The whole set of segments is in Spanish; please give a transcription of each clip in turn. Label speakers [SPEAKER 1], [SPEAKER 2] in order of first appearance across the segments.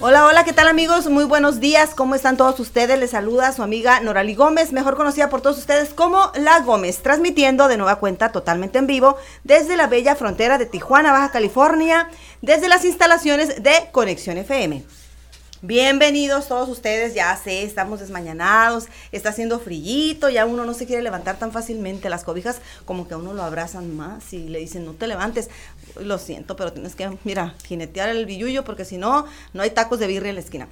[SPEAKER 1] Hola, hola, ¿qué tal amigos? Muy buenos días, ¿cómo están todos ustedes? Les saluda su amiga Norali Gómez, mejor conocida por todos ustedes como La Gómez, transmitiendo de nueva cuenta totalmente en vivo desde la bella frontera de Tijuana, Baja California, desde las instalaciones de Conexión FM. Bienvenidos todos ustedes, ya sé, estamos desmañanados, está haciendo frillito, ya uno no se quiere levantar tan fácilmente, las cobijas como que a uno lo abrazan más y le dicen no te levantes, lo siento, pero tienes que, mira, jinetear el billullo porque si no, no hay tacos de birria en la esquina.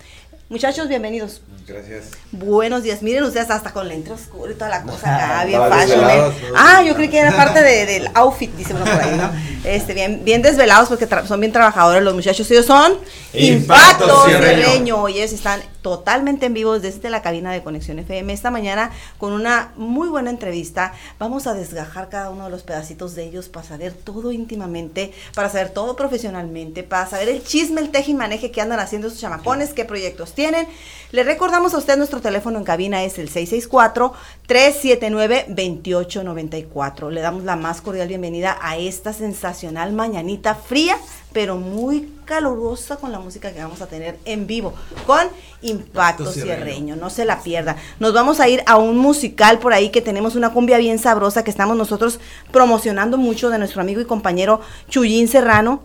[SPEAKER 1] Muchachos, bienvenidos.
[SPEAKER 2] Gracias.
[SPEAKER 1] Buenos días. Miren ustedes hasta con lente oscuro y toda la cosa acá, bien fashion. ¿eh? Ah, yo creí que era parte de, del outfit, dice uno por ahí, ¿no? Este, bien, bien desvelados porque son bien trabajadores los muchachos. Ellos son
[SPEAKER 2] Impacto
[SPEAKER 1] Cierreño. Y ellos están totalmente en vivo desde la cabina de Conexión FM esta mañana con una muy buena entrevista. Vamos a desgajar cada uno de los pedacitos de ellos para saber todo íntimamente, para saber todo profesionalmente, para saber el chisme, el teje y maneje que andan haciendo esos chamacones, qué proyectos tienen. Le recordamos a usted nuestro teléfono en cabina es el 664-379-2894. Le damos la más cordial bienvenida a esta sensacional mañanita fría, pero muy calurosa con la música que vamos a tener en vivo con Impacto Cierreño. No se la pierda. Nos vamos a ir a un musical por ahí que tenemos una cumbia bien sabrosa que estamos nosotros promocionando mucho de nuestro amigo y compañero Chuyín Serrano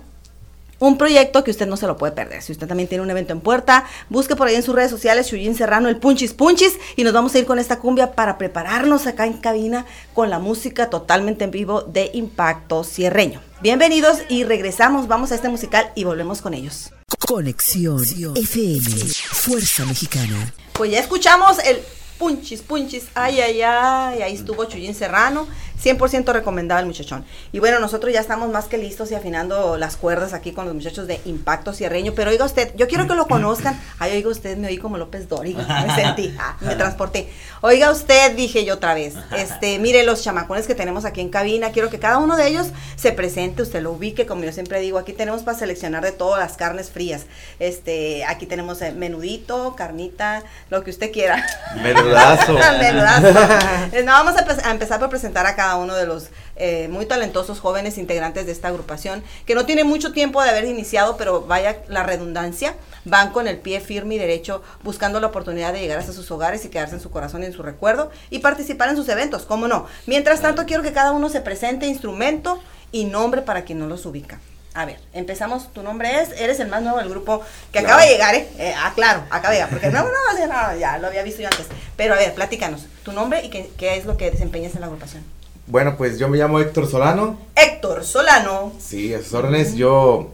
[SPEAKER 1] un proyecto que usted no se lo puede perder. Si usted también tiene un evento en puerta, busque por ahí en sus redes sociales Chuyín Serrano, el Punchis Punchis, y nos vamos a ir con esta cumbia para prepararnos acá en cabina con la música totalmente en vivo de Impacto Cierreño. Bienvenidos y regresamos, vamos a este musical y volvemos con ellos.
[SPEAKER 3] Conexión FM, Fuerza Mexicana.
[SPEAKER 1] Pues ya escuchamos el Punchis Punchis, ay, ay, ay, ahí estuvo Chuyín Serrano 100% recomendado el muchachón. Y bueno, nosotros ya estamos más que listos y afinando las cuerdas aquí con los muchachos de Impacto Cierreño. Pero oiga usted, yo quiero que lo conozcan. Ay, oiga usted, me oí como López Dóriga. Me sentí, ah, me transporté. Oiga usted, dije yo otra vez. Este, mire los chamacones que tenemos aquí en cabina. Quiero que cada uno de ellos se presente, usted lo ubique, como yo siempre digo. Aquí tenemos para seleccionar de todas las carnes frías. Este, aquí tenemos eh, menudito, carnita, lo que usted quiera.
[SPEAKER 2] Menudazo.
[SPEAKER 1] Menudazo. No, vamos a, a empezar por presentar a cada uno de los eh, muy talentosos jóvenes integrantes de esta agrupación, que no tiene mucho tiempo de haber iniciado, pero vaya la redundancia, van con el pie firme y derecho buscando la oportunidad de llegar hasta sus hogares y quedarse en su corazón y en su recuerdo y participar en sus eventos, ¿cómo no? Mientras tanto, quiero que cada uno se presente instrumento y nombre para quien no los ubica. A ver, empezamos. Tu nombre es, eres el más nuevo del grupo que acaba de llegar, ¿eh? eh ah, claro, acaba de llegar, porque no, no, no, ya lo había visto yo antes. Pero a ver, platícanos, tu nombre y qué, qué es lo que desempeñas en la agrupación.
[SPEAKER 2] Bueno, pues yo me llamo Héctor Solano.
[SPEAKER 1] Héctor Solano.
[SPEAKER 2] Sí, a sus órdenes. Yo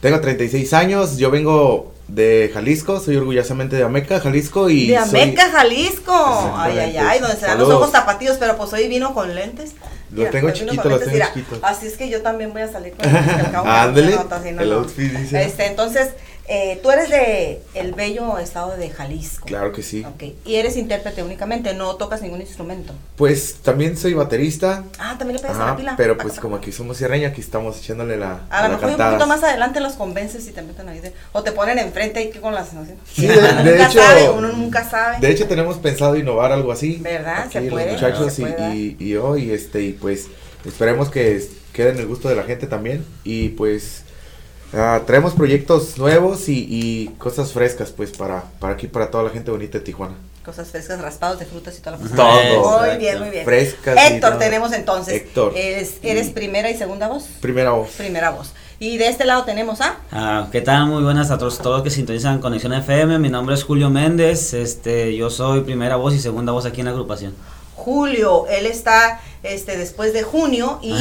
[SPEAKER 2] tengo 36 años, yo vengo de Jalisco, soy orgullosamente de Ameca, Jalisco y...
[SPEAKER 1] De Ameca, Jalisco. Ay, ay, ay, donde se dan los ojos tapatíos, pero pues hoy vino con lentes.
[SPEAKER 2] Lo tengo chiquito, lo tengo chiquito.
[SPEAKER 1] Así es que yo también voy a salir con
[SPEAKER 2] Ándale, el outfit dice.
[SPEAKER 1] Este, entonces, eh, tú eres de el bello estado de Jalisco.
[SPEAKER 2] Claro que sí.
[SPEAKER 1] Okay. Y eres intérprete únicamente, no tocas ningún instrumento.
[SPEAKER 2] Pues también soy baterista.
[SPEAKER 1] Ah, también le pegas a la pila.
[SPEAKER 2] Pero pues como aquí somos sierreño, aquí estamos echándole la.
[SPEAKER 1] A lo mejor un poquito más adelante los convences y te meten ahí. O te ponen enfrente que con las.
[SPEAKER 2] Sí, de,
[SPEAKER 1] uno
[SPEAKER 2] de
[SPEAKER 1] nunca
[SPEAKER 2] hecho.
[SPEAKER 1] Sabe, uno nunca sabe.
[SPEAKER 2] De hecho, tenemos pensado innovar algo así.
[SPEAKER 1] ¿Verdad?
[SPEAKER 2] Aquí
[SPEAKER 1] se puede.
[SPEAKER 2] Los muchachos
[SPEAKER 1] se
[SPEAKER 2] y,
[SPEAKER 1] puede,
[SPEAKER 2] y, y yo, y este, y pues esperemos que quede en el gusto de la gente también. Y pues Uh, traemos proyectos nuevos y, y, cosas frescas, pues, para, para aquí, para toda la gente bonita de Tijuana.
[SPEAKER 1] Cosas frescas, raspados de frutas y toda la cosa.
[SPEAKER 2] Todo.
[SPEAKER 1] Muy bien, muy bien.
[SPEAKER 2] Frescas.
[SPEAKER 1] Héctor, tenemos entonces.
[SPEAKER 2] Héctor.
[SPEAKER 1] ¿Eres, eres primera y segunda voz?
[SPEAKER 2] Primera voz.
[SPEAKER 1] Primera voz. Y de este lado tenemos a.
[SPEAKER 4] Ah, ¿Qué tal? Muy buenas a todos, todos que sintonizan Conexión FM. Mi nombre es Julio Méndez. Este, yo soy primera voz y segunda voz aquí en la agrupación.
[SPEAKER 1] Julio, él está este después de junio y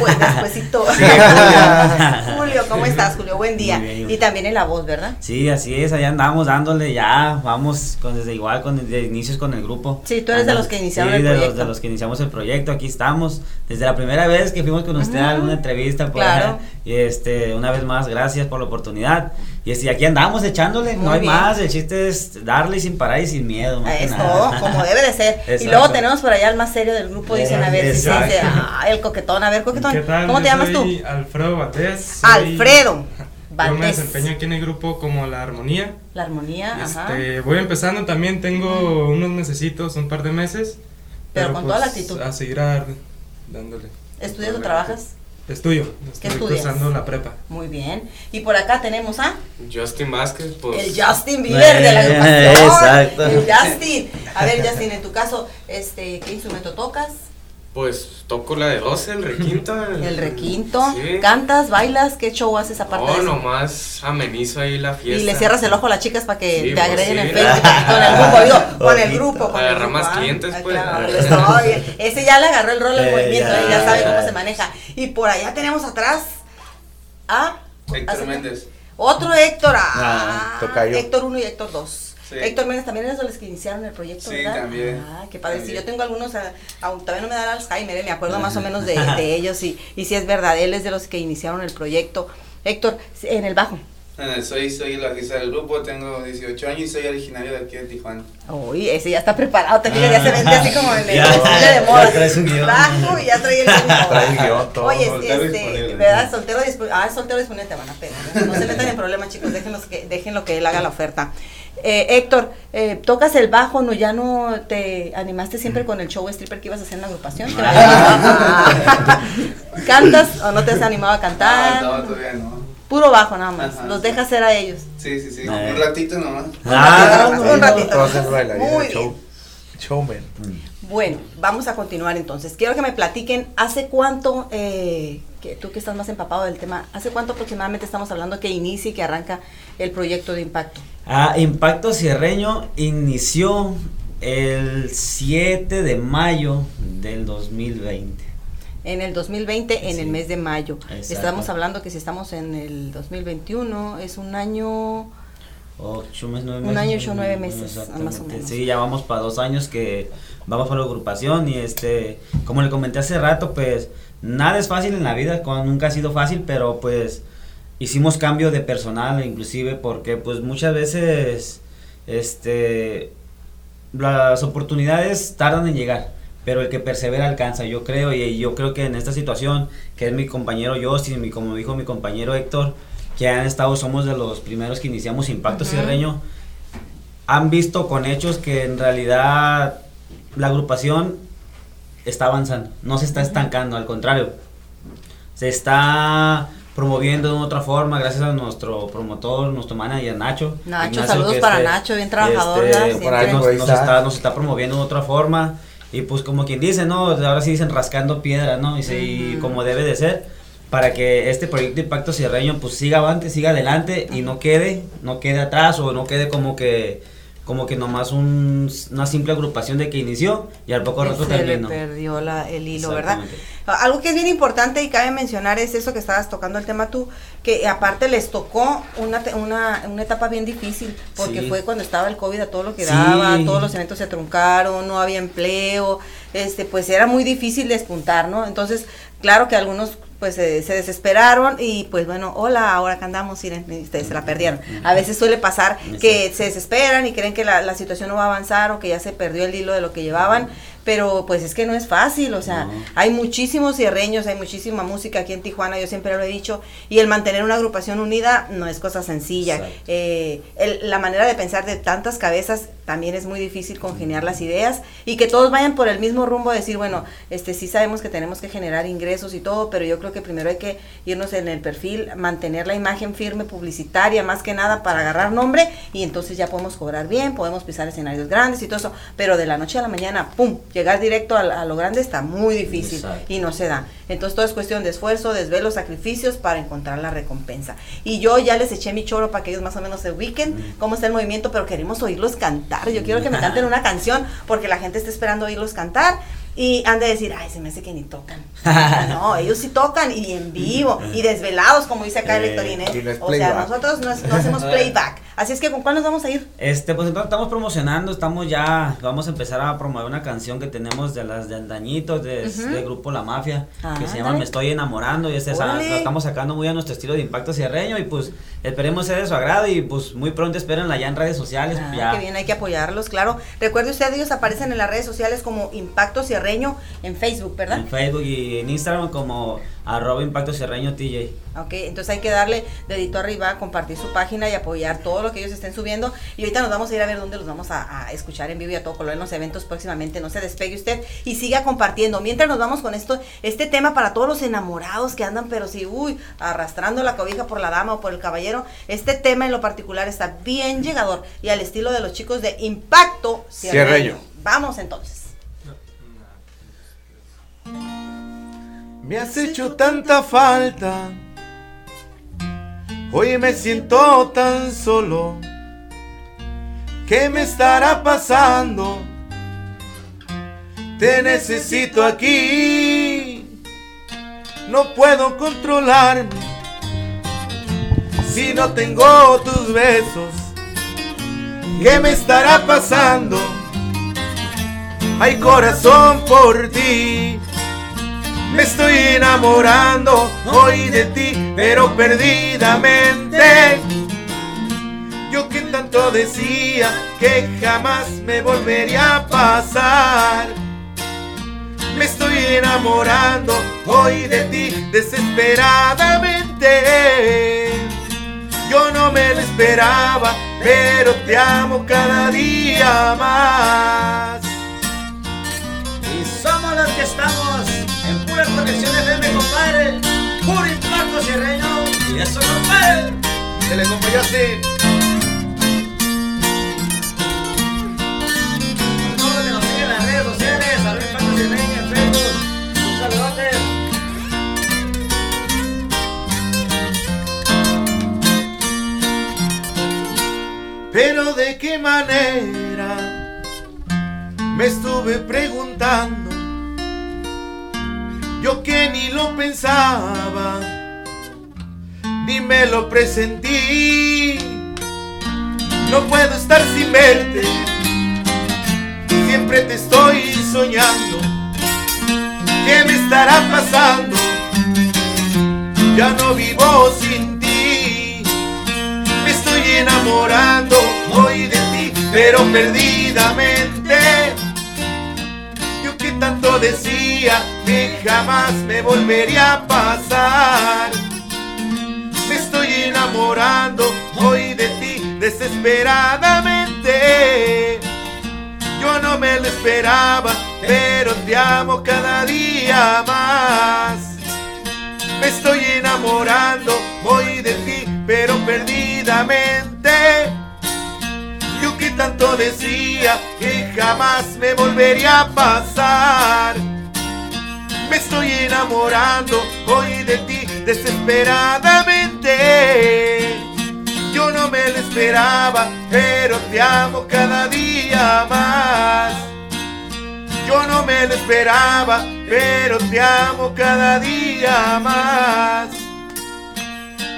[SPEAKER 1] pues despuésito Julio. ¿cómo estás Julio? Buen día. y también en la voz, ¿verdad?
[SPEAKER 4] Sí, así es, allá andamos dándole ya, vamos con desde igual con desde inicios con el grupo.
[SPEAKER 1] Sí, tú eres de los que iniciaron el
[SPEAKER 4] de
[SPEAKER 1] proyecto.
[SPEAKER 4] Los, de los que iniciamos el proyecto, aquí estamos. Desde la primera vez que fuimos con usted a alguna entrevista por
[SPEAKER 1] claro.
[SPEAKER 4] y este una vez más gracias por la oportunidad. Y este, aquí andamos echándole,
[SPEAKER 1] Muy
[SPEAKER 4] no hay
[SPEAKER 1] bien.
[SPEAKER 4] más, el chiste es darle sin parar y sin miedo. más
[SPEAKER 1] Eso,
[SPEAKER 4] nada.
[SPEAKER 1] como debe de ser. Y
[SPEAKER 4] Exacto.
[SPEAKER 1] luego tenemos por allá al más serio del grupo, dicen, a ver si se dice, ah, el coquetón, a ver, coquetón,
[SPEAKER 5] ¿Qué tal?
[SPEAKER 1] ¿cómo te
[SPEAKER 5] Yo
[SPEAKER 1] llamas tú?
[SPEAKER 5] Alfredo Batés.
[SPEAKER 1] Alfredo
[SPEAKER 5] Yo me desempeño aquí en el grupo como La Armonía.
[SPEAKER 1] La armonía, ajá.
[SPEAKER 5] Este, voy empezando también, tengo unos mesecitos, un par de meses.
[SPEAKER 1] Pero con toda la actitud.
[SPEAKER 5] A seguir a- dándole.
[SPEAKER 1] ¿Estudias o trabajas?
[SPEAKER 5] Es tuyo.
[SPEAKER 1] ¿Qué
[SPEAKER 5] Estoy
[SPEAKER 1] estudias?
[SPEAKER 5] cursando la prepa.
[SPEAKER 1] Muy bien. Y por acá tenemos a
[SPEAKER 6] Justin Vázquez, pues.
[SPEAKER 1] el Justin Bieber de la
[SPEAKER 4] Eh,
[SPEAKER 1] agrupación.
[SPEAKER 4] exacto.
[SPEAKER 1] El Justin. A ver, Justin, en tu caso, este, ¿qué instrumento tocas?
[SPEAKER 6] Pues toco la de 12, el requinto.
[SPEAKER 1] El requinto.
[SPEAKER 6] Sí.
[SPEAKER 1] ¿Cantas, bailas? ¿Qué show haces aparte
[SPEAKER 6] No,
[SPEAKER 1] de eso?
[SPEAKER 6] nomás amenizo ahí la fiesta.
[SPEAKER 1] Y le cierras el ojo a las chicas para que
[SPEAKER 6] Sí,
[SPEAKER 1] te
[SPEAKER 6] pues,
[SPEAKER 1] agreguen
[SPEAKER 6] sí.
[SPEAKER 1] en Facebook con el grupo, digo, con el grupo. Con el
[SPEAKER 6] Agarrar
[SPEAKER 1] grupo,
[SPEAKER 6] más
[SPEAKER 1] ¿ah?
[SPEAKER 6] clientes,
[SPEAKER 1] Ah,
[SPEAKER 6] pues.
[SPEAKER 1] claro, estoy. Ese ya le agarró el rol del
[SPEAKER 4] Eh,
[SPEAKER 1] movimiento,
[SPEAKER 4] ya,
[SPEAKER 1] ya sabe cómo se maneja. Y por allá tenemos atrás a
[SPEAKER 7] Héctor
[SPEAKER 1] ¿hace-
[SPEAKER 7] Méndez.
[SPEAKER 1] Otro Héctor, ah,
[SPEAKER 4] Ah.
[SPEAKER 1] Héctor 1 y Héctor 2.
[SPEAKER 7] Sí.
[SPEAKER 1] Héctor Méndez también eres de los que iniciaron el proyecto,
[SPEAKER 7] Sí,
[SPEAKER 1] ¿verdad?
[SPEAKER 7] también.
[SPEAKER 1] Ah, qué padre. Sí,
[SPEAKER 7] También.
[SPEAKER 1] yo tengo algunos, ah, aún todavía no me da Alzheimer, eh, me acuerdo más o menos de, de ellos y, y sí es verdad, él es de los que iniciaron el proyecto. Héctor, en el bajo.
[SPEAKER 7] Soy, soy el bajista del grupo, tengo 18 años y soy originario de aquí de Tijuana.
[SPEAKER 1] Uy, ese ya está preparado, te ya se vende así como en el
[SPEAKER 4] Ya,
[SPEAKER 1] de
[SPEAKER 4] ya
[SPEAKER 1] moda.
[SPEAKER 4] trae su guion.
[SPEAKER 1] Bajo y ya trae el guion.
[SPEAKER 2] Trae el guion, todo.
[SPEAKER 1] Oye,
[SPEAKER 7] Soltero
[SPEAKER 1] este. ¿verdad? Soltero disponible. Ah, soltero disponible te van a pegar. ¿eh? No se metan en problemas, chicos, déjenlos que, déjenlo que él haga la oferta. Eh, Héctor, eh, tocas el bajo, ¿no? ¿Ya no te animaste siempre con el show stripper que ibas a hacer en la agrupación? ¿Te Ah. ¿Cantas o no te has animado a cantar?
[SPEAKER 7] No, no, todavía no.
[SPEAKER 1] Puro bajo nada más,
[SPEAKER 7] Ajá.
[SPEAKER 1] los dejas hacer a ellos.
[SPEAKER 7] Sí, sí, sí.
[SPEAKER 4] Eh.
[SPEAKER 7] Un ratito nomás.
[SPEAKER 4] Ah,
[SPEAKER 1] un ratito.
[SPEAKER 2] Todos esos bailarines
[SPEAKER 1] Muy
[SPEAKER 2] show. Showman.
[SPEAKER 1] Bueno, vamos a continuar entonces. Quiero que me platiquen, ¿hace cuánto, eh, que tú que estás más empapado del tema, ¿hace cuánto aproximadamente estamos hablando que inicia y que arranca el proyecto de impacto?
[SPEAKER 4] Ah, Impacto Sierreño inició el 7 de mayo del 2020.
[SPEAKER 1] En el 2020, en
[SPEAKER 4] Sí.
[SPEAKER 1] el mes de mayo.
[SPEAKER 4] Exacto.
[SPEAKER 1] Estamos hablando que si estamos en el 2021, es un año...
[SPEAKER 4] Ocho meses, nueve
[SPEAKER 1] Un
[SPEAKER 4] meses.
[SPEAKER 1] año, ocho, nueve meses,
[SPEAKER 4] Exactamente.
[SPEAKER 1] más o menos.
[SPEAKER 4] Sí, ya vamos para dos años que vamos para la agrupación y este, como le comenté hace rato, pues nada es fácil en la vida, nunca ha sido fácil, pero pues hicimos cambio de personal inclusive porque pues muchas veces este las oportunidades tardan en llegar pero el que persevera alcanza yo creo y yo creo que en esta situación que es mi compañero Justin y como dijo mi compañero Héctor que han estado somos de los primeros que iniciamos Impacto
[SPEAKER 1] Ujú.
[SPEAKER 4] Sierreño han visto con hechos que en realidad la agrupación está avanzando, no se está estancando, al contrario, se está promoviendo de otra forma gracias a nuestro promotor, nuestro manager Nacho.
[SPEAKER 1] Nacho,
[SPEAKER 4] Ignacio,
[SPEAKER 1] saludos para
[SPEAKER 4] este,
[SPEAKER 1] Nacho, bien trabajador,
[SPEAKER 4] este, nos,
[SPEAKER 2] está.
[SPEAKER 4] está, nos está promoviendo de otra forma y pues como quien dice, ¿no? Ahora sí dicen rascando piedra, ¿no? Y sí,
[SPEAKER 1] Ujú.
[SPEAKER 4] como debe de ser para que este proyecto Impacto Sierreño pues siga avante, siga adelante y no quede, no quede atrás o no quede como que como que nomás un, una simple agrupación de que inició y al poco rato
[SPEAKER 1] se le
[SPEAKER 4] terminó.
[SPEAKER 1] perdió la- el hilo, ¿verdad?
[SPEAKER 4] Exactamente.
[SPEAKER 1] Algo que es bien importante y cabe mencionar es eso que estabas tocando el tema tú, que aparte les tocó una, una, una etapa bien difícil, porque
[SPEAKER 4] Sí.
[SPEAKER 1] fue cuando estaba el COVID a todo lo que
[SPEAKER 4] Sí.
[SPEAKER 1] daba, todos los eventos se truncaron, no había empleo, este pues era muy difícil despuntar, ¿no? Entonces, claro que algunos pues se, se desesperaron y pues bueno, hola, ahora que andamos, y ustedes se la perdieron. A veces suele pasar que se desesperan y creen que la, la situación no va a avanzar o que ya se perdió el hilo de lo que llevaban, pero pues es que no es fácil, o sea,
[SPEAKER 4] No.
[SPEAKER 1] hay muchísimos cierreños, hay muchísima música aquí en Tijuana, yo siempre lo he dicho, y el mantener una agrupación unida no es cosa sencilla. Eh, el- la manera de pensar de tantas cabezas también es muy difícil congeniar las ideas y que todos vayan por el mismo rumbo, decir, bueno, este sí sabemos que tenemos que generar ingresos y todo, pero yo creo que primero hay que irnos en el perfil, mantener la imagen firme publicitaria, más que nada para agarrar nombre y entonces ya podemos cobrar bien, podemos pisar escenarios grandes y todo eso, pero de la noche a la mañana, ¡pum!, llegar directo a, a lo grande está muy difícil
[SPEAKER 4] Exacto.
[SPEAKER 1] y no se da. Entonces todo es cuestión de esfuerzo, desvelo, sacrificios para encontrar la recompensa. Y yo ya les eché mi choro para que ellos más o menos se ubiquen cómo está el movimiento, pero queremos oírlos cantar. Yo quiero que me canten una canción porque la gente está esperando oírlos cantar. Y han de decir, ay, se me hace que ni tocan. no, ellos sí tocan y en vivo y desvelados, como dice acá el
[SPEAKER 4] Eh,
[SPEAKER 1] Lectorín, ¿eh?
[SPEAKER 2] no
[SPEAKER 1] O sea, nosotros no hacemos playback. Así es que, ¿con cuál nos vamos a ir?
[SPEAKER 4] Este, pues entonces estamos promocionando, estamos ya, vamos a empezar a promover una canción que tenemos de las de Andañitos, de, del grupo La Mafia,
[SPEAKER 1] Ah,
[SPEAKER 4] que se llama. Me Estoy Enamorando, y este, la estamos sacando muy a nuestro estilo de impacto cierreño, y pues esperemos ser de su agrado, y pues muy pronto espérenla ya en redes sociales,
[SPEAKER 1] Ah,
[SPEAKER 4] ya.
[SPEAKER 1] que bien, hay que apoyarlos, claro. Recuerde usted, ellos aparecen en las redes sociales como Impacto Cierreño en Facebook, ¿verdad?
[SPEAKER 4] En Facebook y en Instagram como arroba Impacto Cerreño TJ.
[SPEAKER 1] Ok, entonces hay que darle dedito arriba, compartir su página y apoyar todo lo que ellos estén subiendo. Y ahorita nos vamos a ir a ver dónde los vamos a, a escuchar en vivo y a todo color en los eventos próximamente. No se despegue usted y siga compartiendo. Mientras nos vamos con esto, este tema para todos los enamorados que andan, pero sí, uy, arrastrando la cobija por la dama o por el caballero. Este tema en lo particular está bien llegador y al estilo de los chicos de Impacto
[SPEAKER 2] Cierreño.
[SPEAKER 1] Vamos entonces.
[SPEAKER 2] Me has hecho tanta falta. Hoy me siento tan solo. ¿Qué me estará pasando? Te necesito aquí. No puedo controlarme. Si no tengo tus besos, ¿qué me estará pasando? Hay corazón por ti. Me estoy enamorando hoy de ti, pero perdidamente. Yo que tanto decía que jamás me volvería a pasar. Me estoy enamorando hoy de ti desesperadamente. Yo no me lo esperaba, pero te amo cada día más.
[SPEAKER 4] Y somos los que estamos pura conexión FM, compadre. Puro impacto cierreño. Y eso, compadre.
[SPEAKER 2] Se le acompañó así. Pero de qué manera me estuve preguntando. Yo que ni lo pensaba, ni me lo presentí. No puedo estar sin verte, siempre te estoy soñando. ¿Qué me estará pasando? Ya no vivo sin ti. Me estoy enamorando hoy de ti, pero perdidamente. Yo que tanto decía que jamás me volvería a pasar. Me estoy enamorando hoy de ti desesperadamente. Yo no me lo esperaba, pero te amo cada día más. Me estoy enamorando hoy de ti, pero perdidamente. Yo que tanto decía que jamás me volvería a pasar. Me estoy enamorando hoy de ti desesperadamente. Yo no me lo esperaba, pero te amo cada día más. Yo no me lo esperaba, pero te amo cada día más.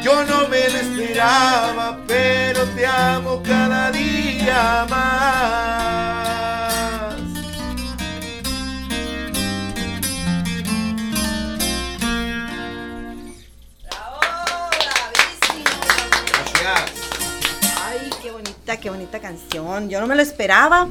[SPEAKER 2] Yo no me lo esperaba, pero te amo cada día más.
[SPEAKER 1] Bonita, qué bonita canción. Yo no me lo esperaba.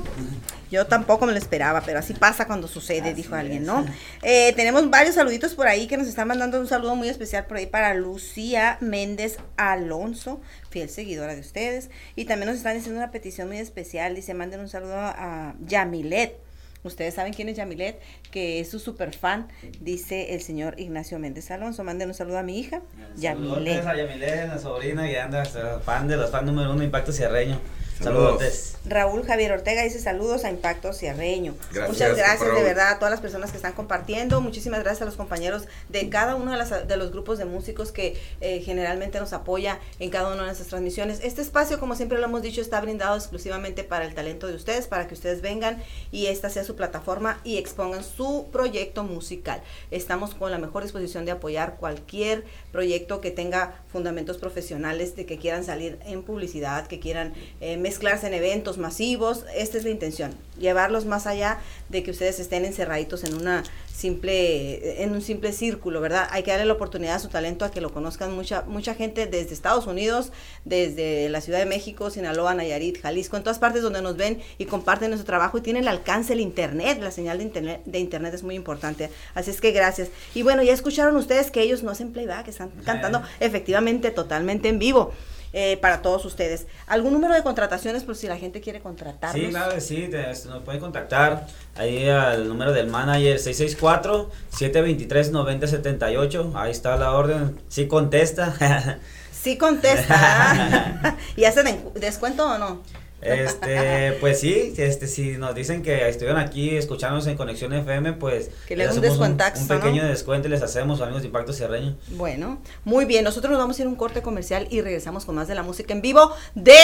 [SPEAKER 1] Yo tampoco me lo esperaba, pero así pasa cuando sucede, dijo alguien, ¿no? Eh, tenemos varios saluditos por ahí que nos están mandando un saludo muy especial por ahí para Lucía Méndez Alonso, fiel seguidora de ustedes. Y también nos están haciendo una petición muy especial. Dice, manden un saludo a Yamilet. Ustedes saben quién es Yamilet, que es su super fan, dice el señor Ignacio Méndez Alonso. Manden un saludo a mi hija, Yamilet.
[SPEAKER 4] Saludotes a Yamilet, la sobrina, que anda fan de los fan número uno, Impacto Cierreño.
[SPEAKER 2] Saludos.
[SPEAKER 1] Raúl Javier Ortega dice saludos a Impacto Cierreño.
[SPEAKER 2] Gracias,
[SPEAKER 1] Muchas gracias de verdad a todas las personas que están compartiendo. Muchísimas gracias a los compañeros de cada uno de, las- de los grupos de músicos que eh, generalmente nos apoya en cada una de nuestras transmisiones. Este espacio, como siempre lo hemos dicho, está brindado exclusivamente para el talento de ustedes, para que ustedes vengan y esta sea su plataforma y expongan su proyecto musical. Estamos con la mejor disposición de apoyar cualquier proyecto que tenga fundamentos profesionales, de que quieran salir en publicidad, que quieran eh, mezclarse en eventos masivos. Esta es la intención, llevarlos más allá de que ustedes estén encerraditos en una simple en un simple círculo, ¿verdad? Hay que darle la oportunidad a su talento a que lo conozcan mucha mucha gente desde Estados Unidos, desde la Ciudad de México, Sinaloa, Nayarit, Jalisco, en todas partes donde nos ven y comparten nuestro trabajo y tienen el alcance el internet, la señal de internet de internet es muy importante. Así es que gracias. Y bueno, ya escucharon ustedes que ellos no hacen playback, están cantando efectivamente totalmente en vivo. Eh, para todos ustedes. ¿Algún número de contrataciones por si la gente quiere contratarnos?
[SPEAKER 4] Sí, claro que sí, te- este, nos puede contactar ahí al número del manager 664-723-9078, ahí está la orden, sí contesta.
[SPEAKER 1] Sí contesta. ¿Y hacen en- descuento o no?
[SPEAKER 4] Este, pues sí, este, si nos dicen que estuvieron aquí escuchándonos en Conexión FM, pues
[SPEAKER 1] Que le
[SPEAKER 4] les
[SPEAKER 1] hagan un descuentaxo,
[SPEAKER 4] un, pequeño descuento y les hacemos amigos de Impacto Sierreño.
[SPEAKER 1] Bueno, muy bien. Nosotros nos vamos a ir a un corte comercial y regresamos con más de la música en vivo de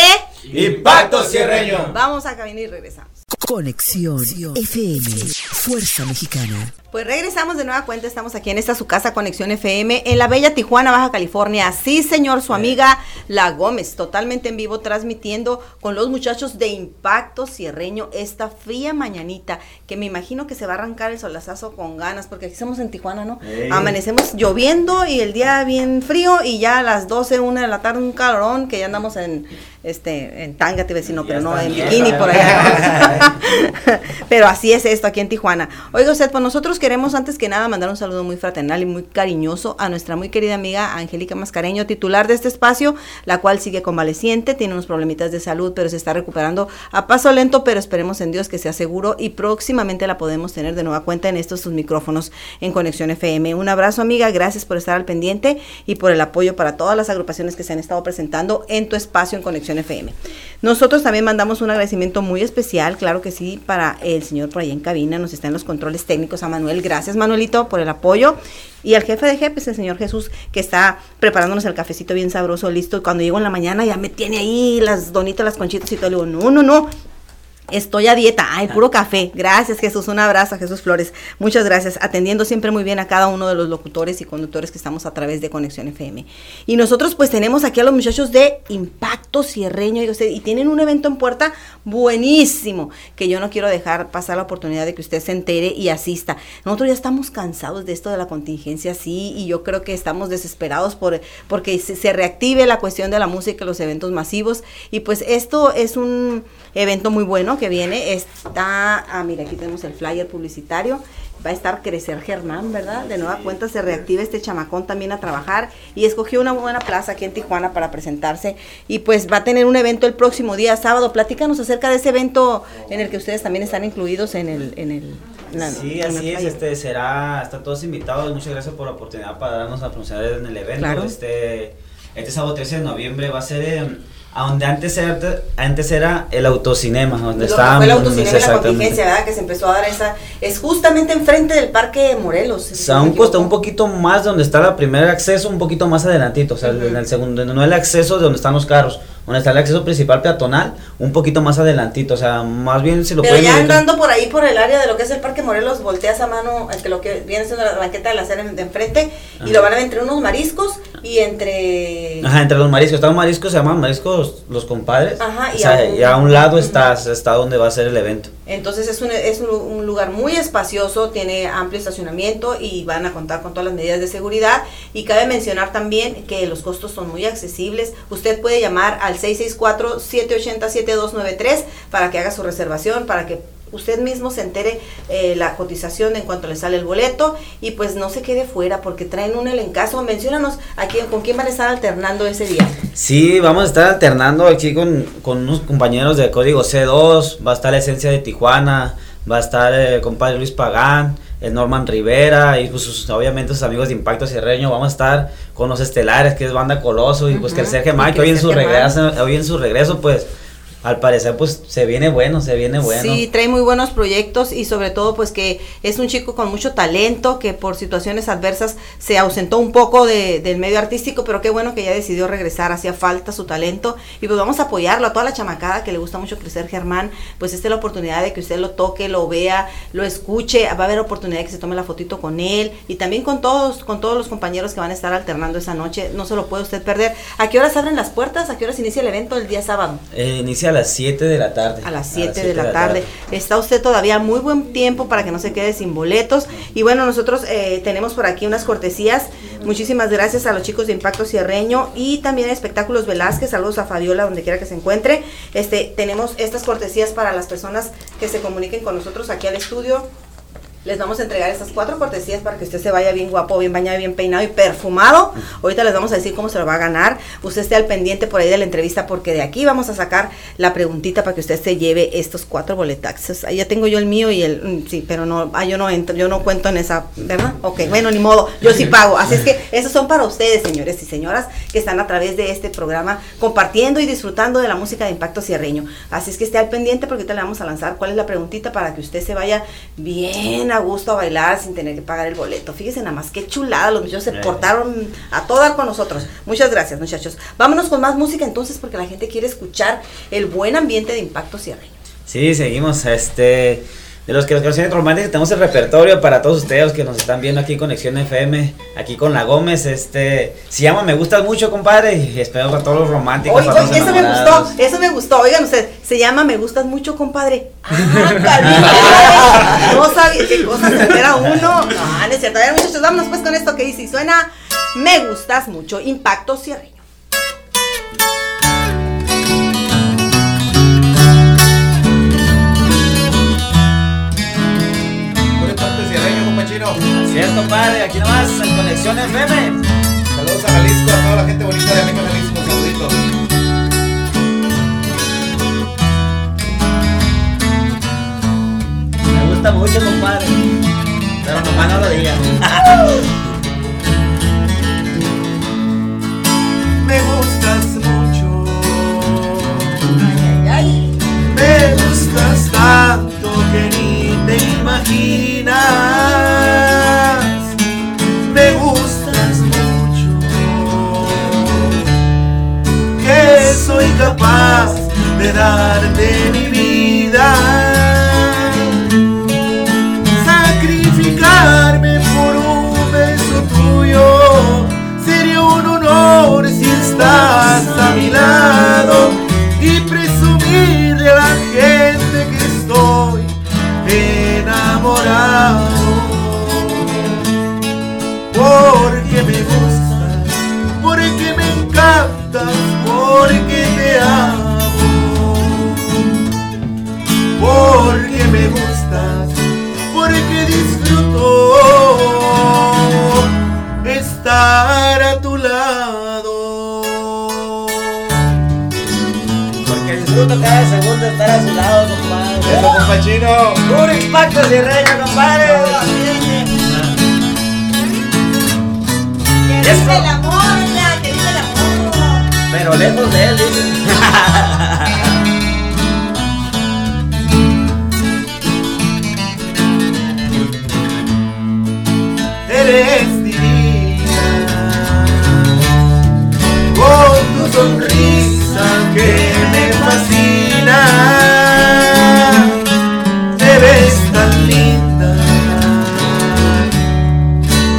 [SPEAKER 7] Impacto Sierreño.
[SPEAKER 1] Vamos a cabina y regresamos.
[SPEAKER 3] Conexión FM. Fuerza Mexicana.
[SPEAKER 1] Pues regresamos de nueva cuenta, estamos aquí en esta su casa Conexión FM en la bella Tijuana, Baja California. Sí, señor, su amiga La Gómez, totalmente en vivo, transmitiendo con los muchachos de Impacto Sierreño esta fría mañanita, que me imagino que se va a arrancar el solazazo con ganas, porque aquí estamos en Tijuana, ¿no? Amanecemos lloviendo y el día bien frío y ya a las 12, 1 de la tarde un calorón, que ya andamos en este en tanga, te iba a decir, no,
[SPEAKER 4] Ya
[SPEAKER 1] pero no, en bikini por allá. Pero así es esto aquí en Tijuana. Oiga usted, pues nosotros queremos antes que nada mandar un saludo muy fraternal y muy cariñoso a nuestra muy querida amiga Angélica Mascareño, titular de este espacio, la cual sigue convaleciente, tiene unos problemitas de salud, pero se está recuperando a paso lento, pero esperemos en Dios que sea seguro y próximamente la podemos tener de nueva cuenta en estos sus micrófonos en Conexión FM. Un abrazo amiga, gracias por estar al pendiente y por el apoyo para todas las agrupaciones que se han estado presentando en tu espacio en Conexión FM. Nosotros también mandamos un agradecimiento muy especial, claro que sí, para el señor por ahí en cabina, nos está en los controles técnicos a Manuel. Gracias Manuelito por el apoyo. Y al jefe de jefes, el señor Jesús, que está preparándonos el cafecito bien sabroso, listo. Cuando llego en la mañana ya me tiene ahí las donitas, las conchitas y todo. Le digo, no, no, no, Estoy a dieta, ay, puro café. Gracias, Jesús. Un abrazo a Jesús Flores. Muchas gracias. Atendiendo siempre muy bien a cada uno de los locutores y conductores que estamos a través de Conexión FM. Y nosotros, pues, tenemos aquí a los muchachos de Impacto Sierreño y, usted- y tienen un evento en puerta buenísimo que yo no quiero dejar pasar la oportunidad de que usted se entere y asista. Nosotros ya estamos cansados de esto de la contingencia, sí, y yo creo que estamos desesperados por porque se, se reactive la cuestión de la música y los eventos masivos. Y pues esto es un evento muy bueno que viene. Está, ah, mira, aquí tenemos el flyer publicitario. Va a estar Crecer Germán, ¿verdad? De nueva cuenta se reactiva este chamacón también a trabajar y escogió una buena plaza aquí en Tijuana para presentarse. Y pues va a tener un evento el próximo día sábado. Platícanos acerca de ese evento en el que ustedes también están incluidos en el... En el la-
[SPEAKER 4] Sí, así es, este será, están todos invitados, muchas gracias por la oportunidad para darnos a pronunciar en el evento.
[SPEAKER 1] Claro.
[SPEAKER 4] Este, este sábado 13 de noviembre va a ser en- a donde antes era, antes era el autocinema, donde
[SPEAKER 1] Lo que
[SPEAKER 4] está
[SPEAKER 1] fue el autocinema la contingencia, ¿verdad? Que se empezó a dar esa... Es justamente enfrente del Parque Morelos.
[SPEAKER 4] O sea, un, costo,
[SPEAKER 1] equivoco.
[SPEAKER 4] un poquito más donde está el primer acceso, un poquito más adelantito, o sea, en el segundo, no el acceso de donde están los carros, donde está el acceso principal peatonal, un poquito más adelantito, o sea, más bien si lo
[SPEAKER 1] Pero ya
[SPEAKER 4] ubicar-
[SPEAKER 1] andando por ahí, por el área de lo que es el Parque Morelos, volteas a mano, eh, que lo que viene siendo la banqueta de la acera de enfrente, y
[SPEAKER 4] Ajá.
[SPEAKER 1] lo van a ver entre unos mariscos y entre...
[SPEAKER 4] Ajá, entre los mariscos, están los mariscos, se llaman mariscos los compadres.
[SPEAKER 1] Ajá,
[SPEAKER 4] o
[SPEAKER 1] y
[SPEAKER 4] sea,
[SPEAKER 1] a un-
[SPEAKER 4] y a un lado está, está donde va a ser el evento.
[SPEAKER 1] Entonces es un, es un, un lugar muy espacioso, tiene amplio estacionamiento y van a contar con todas las medidas de seguridad. Y cabe mencionar también que los costos son muy accesibles. Usted puede llamar al 664-780-7293 para que haga su reservación, para que usted mismo se entere eh, la cotización en cuanto le sale el boleto y pues no se quede fuera porque traen un elencazo. Menciónanos a quién, con quién van a estar alternando ese día.
[SPEAKER 4] Sí, vamos a estar alternando aquí con, con unos compañeros de código C2, va a estar la esencia de Tijuana, va a estar el compadre Luis Pagán, el Norman Rivera y pues sus- obviamente sus amigos de Impacto Sierreño, vamos a estar con los estelares que es Banda Coloso y pues que el Sergio
[SPEAKER 1] y
[SPEAKER 4] Mike
[SPEAKER 1] que
[SPEAKER 4] hoy en su regreso, hoy en su regreso pues al parecer pues se viene bueno, se viene bueno.
[SPEAKER 1] Sí, trae muy buenos proyectos y sobre todo pues que es un chico con mucho talento que por situaciones adversas se ausentó un poco de- del medio artístico, pero qué bueno que ya decidió regresar, hacía falta su talento y pues vamos a apoyarlo a toda la chamacada que le gusta mucho crecer Germán, pues esta es la oportunidad de que usted lo toque, lo vea, lo escuche, va a haber oportunidad de que se tome la fotito con él y también con todos, con todos los compañeros que van a estar alternando esa noche, no se lo puede usted perder. ¿A qué horas abren las puertas? ¿A qué horas inicia el evento el día sábado?
[SPEAKER 4] Eh, inicia las 7 de la tarde.
[SPEAKER 1] A las 7 de la tarde. Está usted todavía muy buen tiempo para que no se quede sin boletos. Y bueno, nosotros eh, tenemos por aquí unas cortesías. Muchísimas gracias a los chicos de Impacto Cierreño y también a Espectáculos Velázquez. Saludos a Fabiola, donde quiera que se encuentre. Este, tenemos estas cortesías para las personas que se comuniquen con nosotros aquí al estudio. Les vamos a entregar estas cuatro cortesías para que usted se vaya bien guapo, bien bañado, bien peinado y perfumado. Ahorita les vamos a decir cómo se lo va a ganar. Usted esté al pendiente por ahí de la entrevista porque de aquí vamos a sacar la preguntita para que usted se lleve estos cuatro boletaxes. Ahí ya tengo yo el mío y el mm, sí, pero no, ah, yo no entro, yo no cuento en esa, ¿verdad? Ok, bueno, ni modo, yo sí pago. Así es que esos son para ustedes, señores y señoras, que están a través de este programa compartiendo y disfrutando de la música de Impacto Cierreño. Así es que esté al pendiente porque ahorita le vamos a lanzar cuál es la preguntita para que usted se vaya bien a gusto a bailar sin tener que pagar el boleto. Fíjense nada más, qué chulada, los muchachos se
[SPEAKER 4] Eh.
[SPEAKER 1] portaron a todo dar con nosotros. Muchas gracias, muchachos. Vámonos con más música entonces porque la gente quiere escuchar el buen ambiente de Impacto Cierreño.
[SPEAKER 4] Sí, seguimos, este, de los que los canciones románticas tenemos el repertorio para todos ustedes que nos están viendo aquí en Conexión FM, aquí con la Gómez, este, se llama Me Gustas Mucho, compadre, y espero para todos los románticos.
[SPEAKER 1] Oye, oye, eso me gustó, eso me gustó. Oigan ustedes, se llama Me gustas mucho, compadre. Ah. No sabía qué cosa se entera uno. No, no es cierto. A ver, muchachos, vámonos pues con esto que dice y suena Me gustas mucho. Impacto Cierreño.
[SPEAKER 8] Chino.
[SPEAKER 4] Es, compadre, aquí nomás en Conexión FM.
[SPEAKER 8] Saludos a Jalisco, a toda la gente bonita de América Jalisco. Saluditos.
[SPEAKER 4] Me gusta mucho, compadre, pero nomás no lo digan.
[SPEAKER 2] Me gustas mucho,
[SPEAKER 1] Ay, ay,
[SPEAKER 2] me gustas tanto que ni te imaginas. Soy capaz de darte mi vida. Disfruto estar a tu lado.
[SPEAKER 4] Porque disfruto cada segundo de estar a su lado, compadre.
[SPEAKER 8] Eso, compa chino.
[SPEAKER 4] Puro impacto cierreño, compadre.
[SPEAKER 1] Que vive el amor, ya, que vive el amor.
[SPEAKER 4] Pero lejos de él, dice.
[SPEAKER 2] eres divina con tu sonrisa que me fascina te ves tan linda.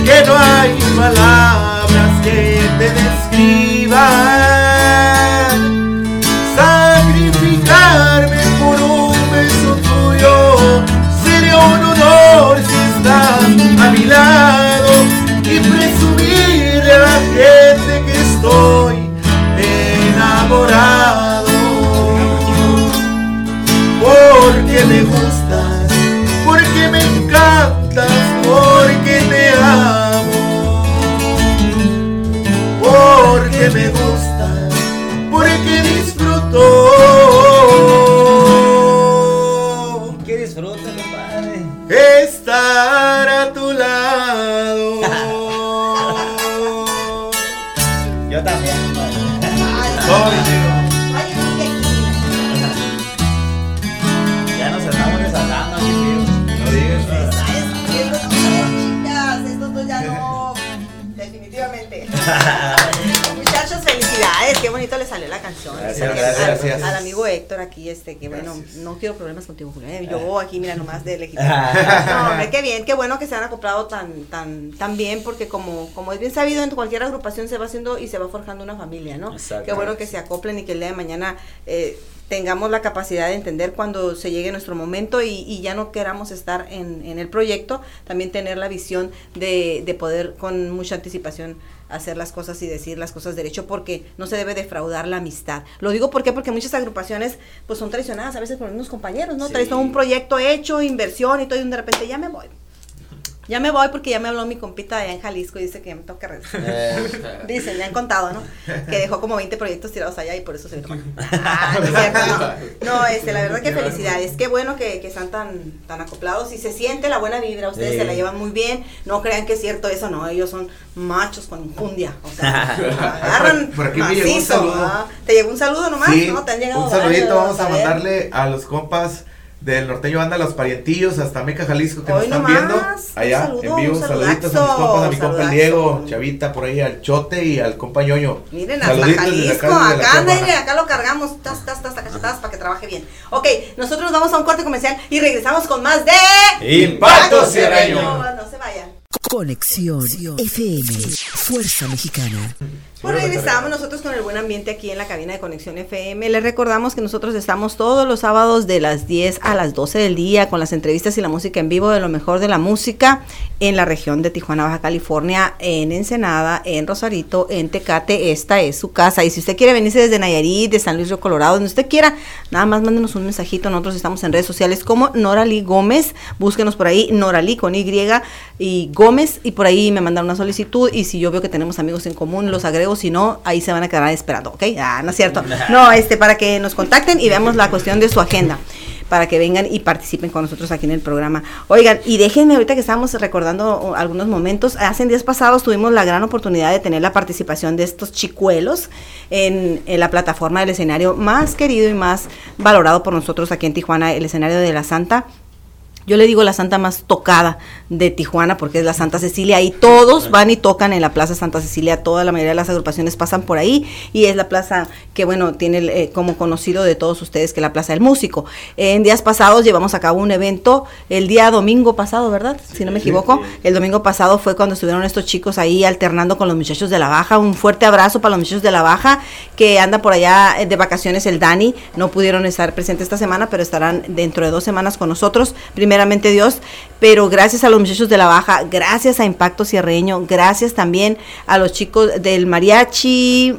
[SPEAKER 2] Que no hay palabras que te describan
[SPEAKER 1] problemas contigo, Yo aquí, mira, nomás de lejito. No, hombre, qué bien, qué bueno que se han acoplado tan, tan, tan bien, porque como, como es bien sabido, en cualquier agrupación se va haciendo y se va forjando una familia, ¿no?
[SPEAKER 4] Exacto.
[SPEAKER 1] Qué bueno que se acoplen y que el día de mañana eh, tengamos la capacidad de entender cuando se llegue nuestro momento y, y ya no queramos estar en, en el proyecto, también tener la visión de, de poder con mucha anticipación hacer las cosas y decir las cosas derecho porque no se debe defraudar la amistad. Lo digo ¿por qué? porque muchas agrupaciones pues son traicionadas a veces por mismos compañeros, ¿no?
[SPEAKER 4] Sí.
[SPEAKER 1] Traes un proyecto hecho, inversión y todo y de repente ya me voy. Ya me voy porque ya me habló mi compita allá en Jalisco y dice que ya me toca regresar. Dicen, me han contado, ¿no? Que dejó como 20 proyectos tirados allá y por eso se vino. Ah, no, es cierto, no. No, este, la verdad que felicidades. Qué bueno que, que están tan, tan acoplados y se siente la buena vibra. Ustedes
[SPEAKER 4] Sí.
[SPEAKER 1] se la llevan muy bien. No crean que es cierto eso, no. Ellos son machos con infundia. O sea, agarran
[SPEAKER 2] Por aquí me llegó un
[SPEAKER 1] macizo,
[SPEAKER 2] saludo.
[SPEAKER 1] ¿ah? ¿Te llegó un saludo nomás?
[SPEAKER 2] Sí,
[SPEAKER 1] ¿No? ¿Te han llegado
[SPEAKER 2] un saludito
[SPEAKER 1] varios?
[SPEAKER 2] vamos a
[SPEAKER 1] ver.
[SPEAKER 2] mandarle a los compas del norteño banda, los parientillos, hasta Meca, Jalisco, que nos están
[SPEAKER 1] nomás,
[SPEAKER 2] viendo. Allá,
[SPEAKER 1] saludo,
[SPEAKER 2] en vivo, saluditos a mis compas, a mi compa. Diego, Chavita, por ahí, al Chote y al compa Ñoño.
[SPEAKER 1] Miren, hasta
[SPEAKER 2] Saluditos
[SPEAKER 1] Jalisco,
[SPEAKER 2] acá,
[SPEAKER 1] acá, acá lo cargamos, tas, tas, tas, cachetadas para que trabaje bien. Ok, nosotros nos vamos a un corte comercial y regresamos con más de...
[SPEAKER 4] Impacto
[SPEAKER 2] Sierreño.
[SPEAKER 1] No se vayan.
[SPEAKER 3] Conexión FM, Fuerza Mexicana.
[SPEAKER 1] Pues regresamos nosotros con el buen ambiente aquí en la cabina de Conexión FM. Les recordamos que nosotros estamos todos los sábados de las 10 a las 12 del día con las entrevistas y la música en vivo de lo mejor de la música en la región de Tijuana, Baja California, en Ensenada, en Rosarito, en Tecate. Esta es su casa. Y si usted quiere venirse desde Nayarit, de San Luis Río Colorado, donde usted quiera, nada más mándenos un mensajito. Nosotros estamos en redes sociales como Norali Gómez. Búsquenos por ahí, Norali con Y y Gómez. Y por ahí me mandan una solicitud. Y si yo veo que tenemos amigos en común, los agrego. Si no, ahí se van a quedar esperando, ¿ok? Ah, no es cierto. No, este, para que nos contacten y veamos la cuestión de su agenda. Para que vengan y participen con nosotros aquí en el programa. Oigan, y déjenme ahorita que estábamos recordando uh, algunos momentos. Hace días pasados tuvimos la gran oportunidad de tener la participación de estos chicuelos en, en la plataforma del escenario más querido y más valorado por nosotros aquí en Tijuana, el escenario de la Santa. Yo le digo la santa más tocada de Tijuana porque es la Santa Cecilia y todos van y tocan en la Plaza Santa Cecilia, toda la mayoría de las agrupaciones pasan por ahí y es la plaza que bueno, tiene eh, como conocido de todos ustedes que es la Plaza del Músico. en días pasados llevamos a cabo un evento el día domingo pasado, ¿verdad? Si no me equivoco, el domingo pasado fue cuando estuvieron estos chicos ahí alternando con los muchachos de la Baja. Un fuerte abrazo para los muchachos de la Baja que andan por allá eh, de vacaciones el Dani, no pudieron estar presentes esta semana, pero estarán dentro de dos semanas con nosotros. Primero primeramente Dios, pero gracias a los muchachos de la Baja, gracias a Impacto Cierreño, gracias también a los chicos del mariachi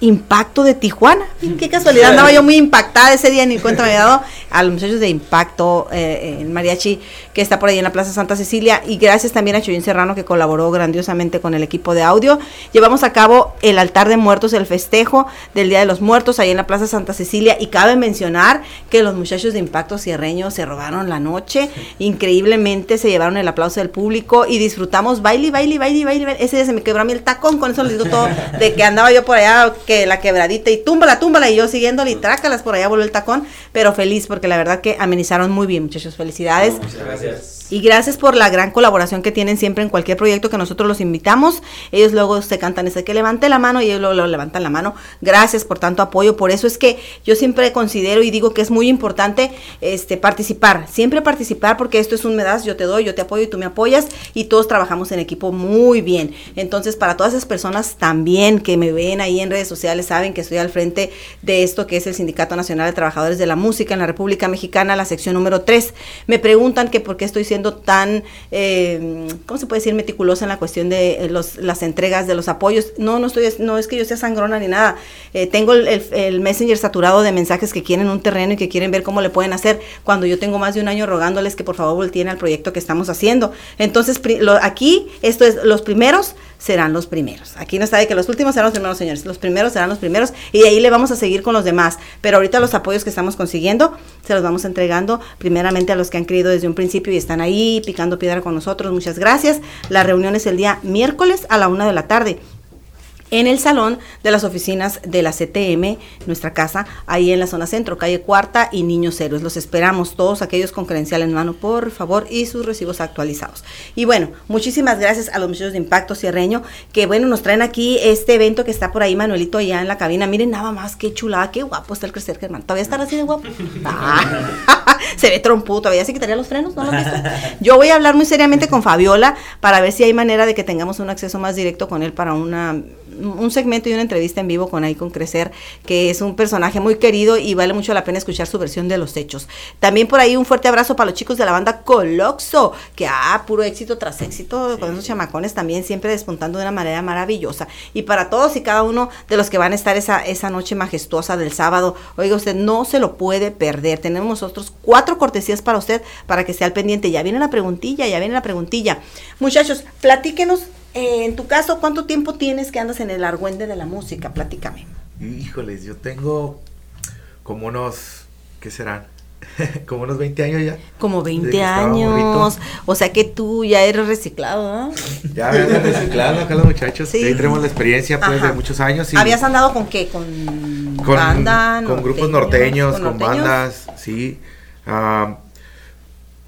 [SPEAKER 1] Impacto de Tijuana. Qué casualidad, andaba yo muy impactada ese día, ni cuenta me había dado a los muchachos de Impacto, eh, el mariachi que está por ahí en la Plaza Santa Cecilia, y gracias también a Chuyín Serrano que colaboró grandiosamente con el equipo de audio. Llevamos a cabo el altar de muertos, el festejo del Día de los Muertos ahí en la Plaza Santa Cecilia, y cabe mencionar que los muchachos de Impacto Cierreño se robaron la noche, increíblemente se llevaron el aplauso del público y disfrutamos baile, baile, baile, baile, baile. Ese día se me quebró a mí el tacón, con eso les digo todo, de que andaba yo por allá que la quebradita y túmbala, túmbala y yo siguiéndole y trácalas por allá volvió el tacón, pero feliz porque la verdad que amenizaron muy bien, muchachos, felicidades.
[SPEAKER 4] Muchas gracias.
[SPEAKER 1] Y gracias por la gran colaboración que tienen siempre en cualquier proyecto que nosotros los invitamos. Ellos luego se cantan ese que levante la mano y ellos luego, luego levantan la mano. Gracias por tanto apoyo. Por eso es que yo siempre considero y digo que es muy importante este participar. Siempre participar porque esto es un me das, yo te doy, yo te apoyo y tú me apoyas y todos trabajamos en equipo muy bien. Entonces, para todas esas personas también que me ven ahí en redes sociales, saben que estoy al frente de esto que es el Sindicato Nacional de Trabajadores de la Música en la República Mexicana, la sección número 3. Me preguntan que por qué estoy siendo tan, eh, ¿cómo se puede decir?, meticulosa en la cuestión de eh, los, las entregas de los apoyos. No, no estoy, no es que yo sea sangrona ni nada. Eh, tengo el, el, Messenger saturado de mensajes que quieren un terreno y que quieren ver cómo le pueden hacer cuando yo tengo más de un año rogándoles que por favor volteen al proyecto que estamos haciendo. Entonces, lo, aquí, esto es, los primeros serán los primeros. Aquí no está de que los últimos serán los primeros, señores. Los primeros serán los primeros y de ahí le vamos a seguir con los demás. Pero ahorita los apoyos que estamos consiguiendo se los vamos entregando primeramente a los que han querido desde un principio y están ahí picando piedra con nosotros. Muchas gracias. La reunión es el día miércoles a la una de la tarde en el salón de las oficinas de la CTM, nuestra casa, ahí en la zona centro, calle Cuarta y Niños Héroes. Los esperamos todos aquellos con credencial en mano, por favor, y sus recibos actualizados. Y bueno, muchísimas gracias a los muchachos de Impacto Cierreño, que bueno, nos traen aquí este evento que está por ahí, Manuelito, allá en la cabina. Miren nada más, qué chulada, qué guapo está el crecer, Germán. ¿Todavía estará así de guapo? Ah. Se ve trompudo, todavía se quitaría los frenos, ¿no lo visto? Yo voy a hablar muy seriamente con Fabiola para ver si hay manera de que tengamos un acceso más directo con él para una un segmento y una entrevista en vivo con ahí con Crecer, que es un personaje muy querido y vale mucho la pena escuchar su versión de los hechos. También por ahí un fuerte abrazo para los chicos de la banda Coloxo, que ah, puro éxito tras éxito, con esos chamacones también siempre despuntando de una manera maravillosa. Y para todos y cada uno de los que van a estar esa, esa noche majestuosa del sábado, oiga usted, no se lo puede perder. Tenemos nosotros cuatro cortesías para usted para que esté al pendiente. Ya viene la preguntilla, ya viene la preguntilla. Muchachos, platíquenos eh, en tu caso, ¿cuánto tiempo tienes que andas en el argüende de la música? Platícame.
[SPEAKER 2] Híjoles, yo tengo como unos, ¿qué serán? como unos 20 años ya.
[SPEAKER 1] Como 20 años. O sea que tú ya eres reciclado, ¿no?
[SPEAKER 2] Ya me reciclado acá los muchachos. Sí. Ahí tenemos la experiencia pues de muchos años.
[SPEAKER 1] ¿Habías andado con qué? ¿Con,
[SPEAKER 2] con banda? Con grupos norteños, con, bandas, sí. Ah,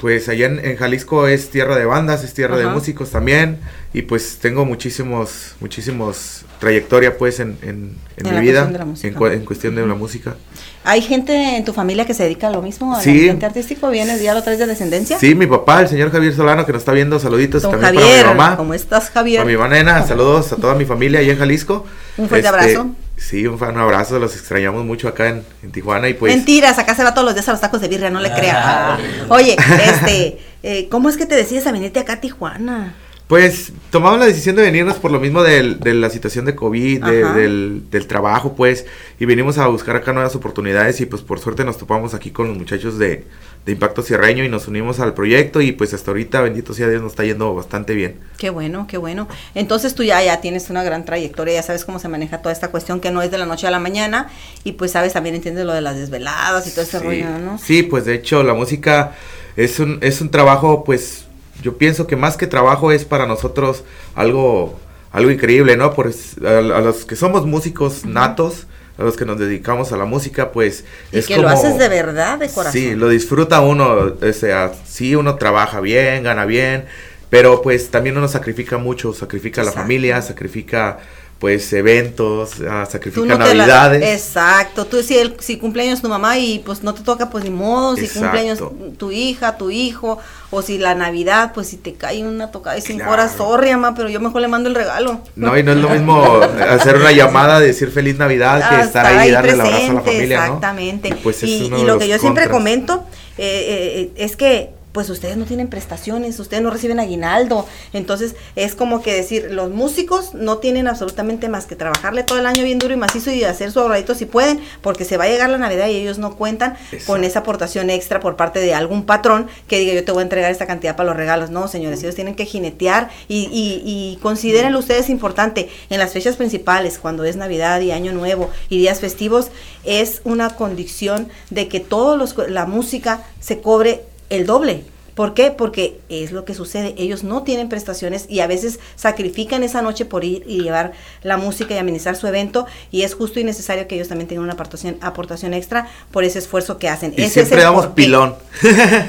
[SPEAKER 2] pues allá en, Jalisco es tierra de bandas, es tierra de músicos también. Y pues tengo muchísimos, muchísimos trayectoria pues en, en, mi vida, en, cuestión de la música.
[SPEAKER 1] ¿Hay gente en tu familia que se dedica a lo mismo, a sí. gente artístico? ¿Vienes ya lo traes de descendencia?
[SPEAKER 2] Sí, mi papá, el señor Javier Solano, que nos está viendo, saluditos
[SPEAKER 1] también Javier, para mi mamá. ¿Cómo estás, Javier?
[SPEAKER 2] Para mi manena, saludos a toda mi familia allá en Jalisco.
[SPEAKER 1] Un fuerte este, abrazo.
[SPEAKER 2] Sí, un, un, abrazo, los extrañamos mucho acá en, Tijuana y pues...
[SPEAKER 1] Mentiras, acá se va todos los días a los tacos de birria, no le creas. Ah. Oye, este, eh, ¿cómo es que te decides a venirte acá a Tijuana?
[SPEAKER 2] Pues tomamos la decisión de venirnos por lo mismo de la situación de COVID, del, del, trabajo, pues, y venimos a buscar acá nuevas oportunidades y pues por suerte nos topamos aquí con los muchachos de, de Impacto Sierreño y nos unimos al proyecto y pues hasta ahorita, bendito sea Dios, nos está yendo bastante bien.
[SPEAKER 1] Qué bueno, qué bueno. Entonces tú ya, ya tienes una gran trayectoria, ya sabes cómo se maneja toda esta cuestión que no es de la noche a la mañana y pues sabes, también entiendes lo de las desveladas y todo ese rollo, ¿no?
[SPEAKER 2] Sí, pues de hecho la música es un, es un trabajo pues yo pienso que más que trabajo es para nosotros algo, algo increíble, ¿no? Pues a, los que somos músicos natos, a los que nos dedicamos a la música, pues
[SPEAKER 1] y es que lo haces de verdad, de corazón.
[SPEAKER 2] Sí, lo disfruta uno, o sea, sí uno trabaja bien, gana bien, pero pues también uno sacrifica mucho, sacrifica a la familia, sacrifica pues eventos, a sacrificar navidades.
[SPEAKER 1] exacto, tú si, el, si cumpleaños tu mamá y pues no te toca pues ni modo, si cumpleaños tu hija, tu hijo, o si la navidad, pues si te cae una tocada de cinco horas, sorry mamá, pero yo mejor le mando el regalo.
[SPEAKER 2] No, y no es lo mismo hacer una llamada, decir feliz navidad, que estar ahí y darle el abrazo a la familia,
[SPEAKER 1] Exactamente. Y, pues y, lo que yo siempre comento eh, eh, es que pues ustedes no tienen prestaciones, ustedes no reciben aguinaldo. Entonces es como que decir, los músicos no tienen absolutamente más que trabajarle todo el año bien duro y macizo y hacer su ahorradito si pueden, porque se va a llegar la Navidad y ellos no cuentan con esa aportación extra por parte de algún patrón que diga yo te voy a entregar esta cantidad para los regalos. No, señores, ellos tienen que jinetear y, y, y considérenlo ustedes importante en las fechas principales, cuando es Navidad y Año Nuevo y días festivos, es una condición de que todos los, la música se cobre el doble. ¿Por qué? Porque es lo que sucede. Ellos no tienen prestaciones y a veces sacrifican esa noche por ir y llevar la música y administrar su evento y es justo y necesario que ellos también tengan una aportación, aportación extra por ese esfuerzo que hacen.
[SPEAKER 2] Y siempre damos pilón.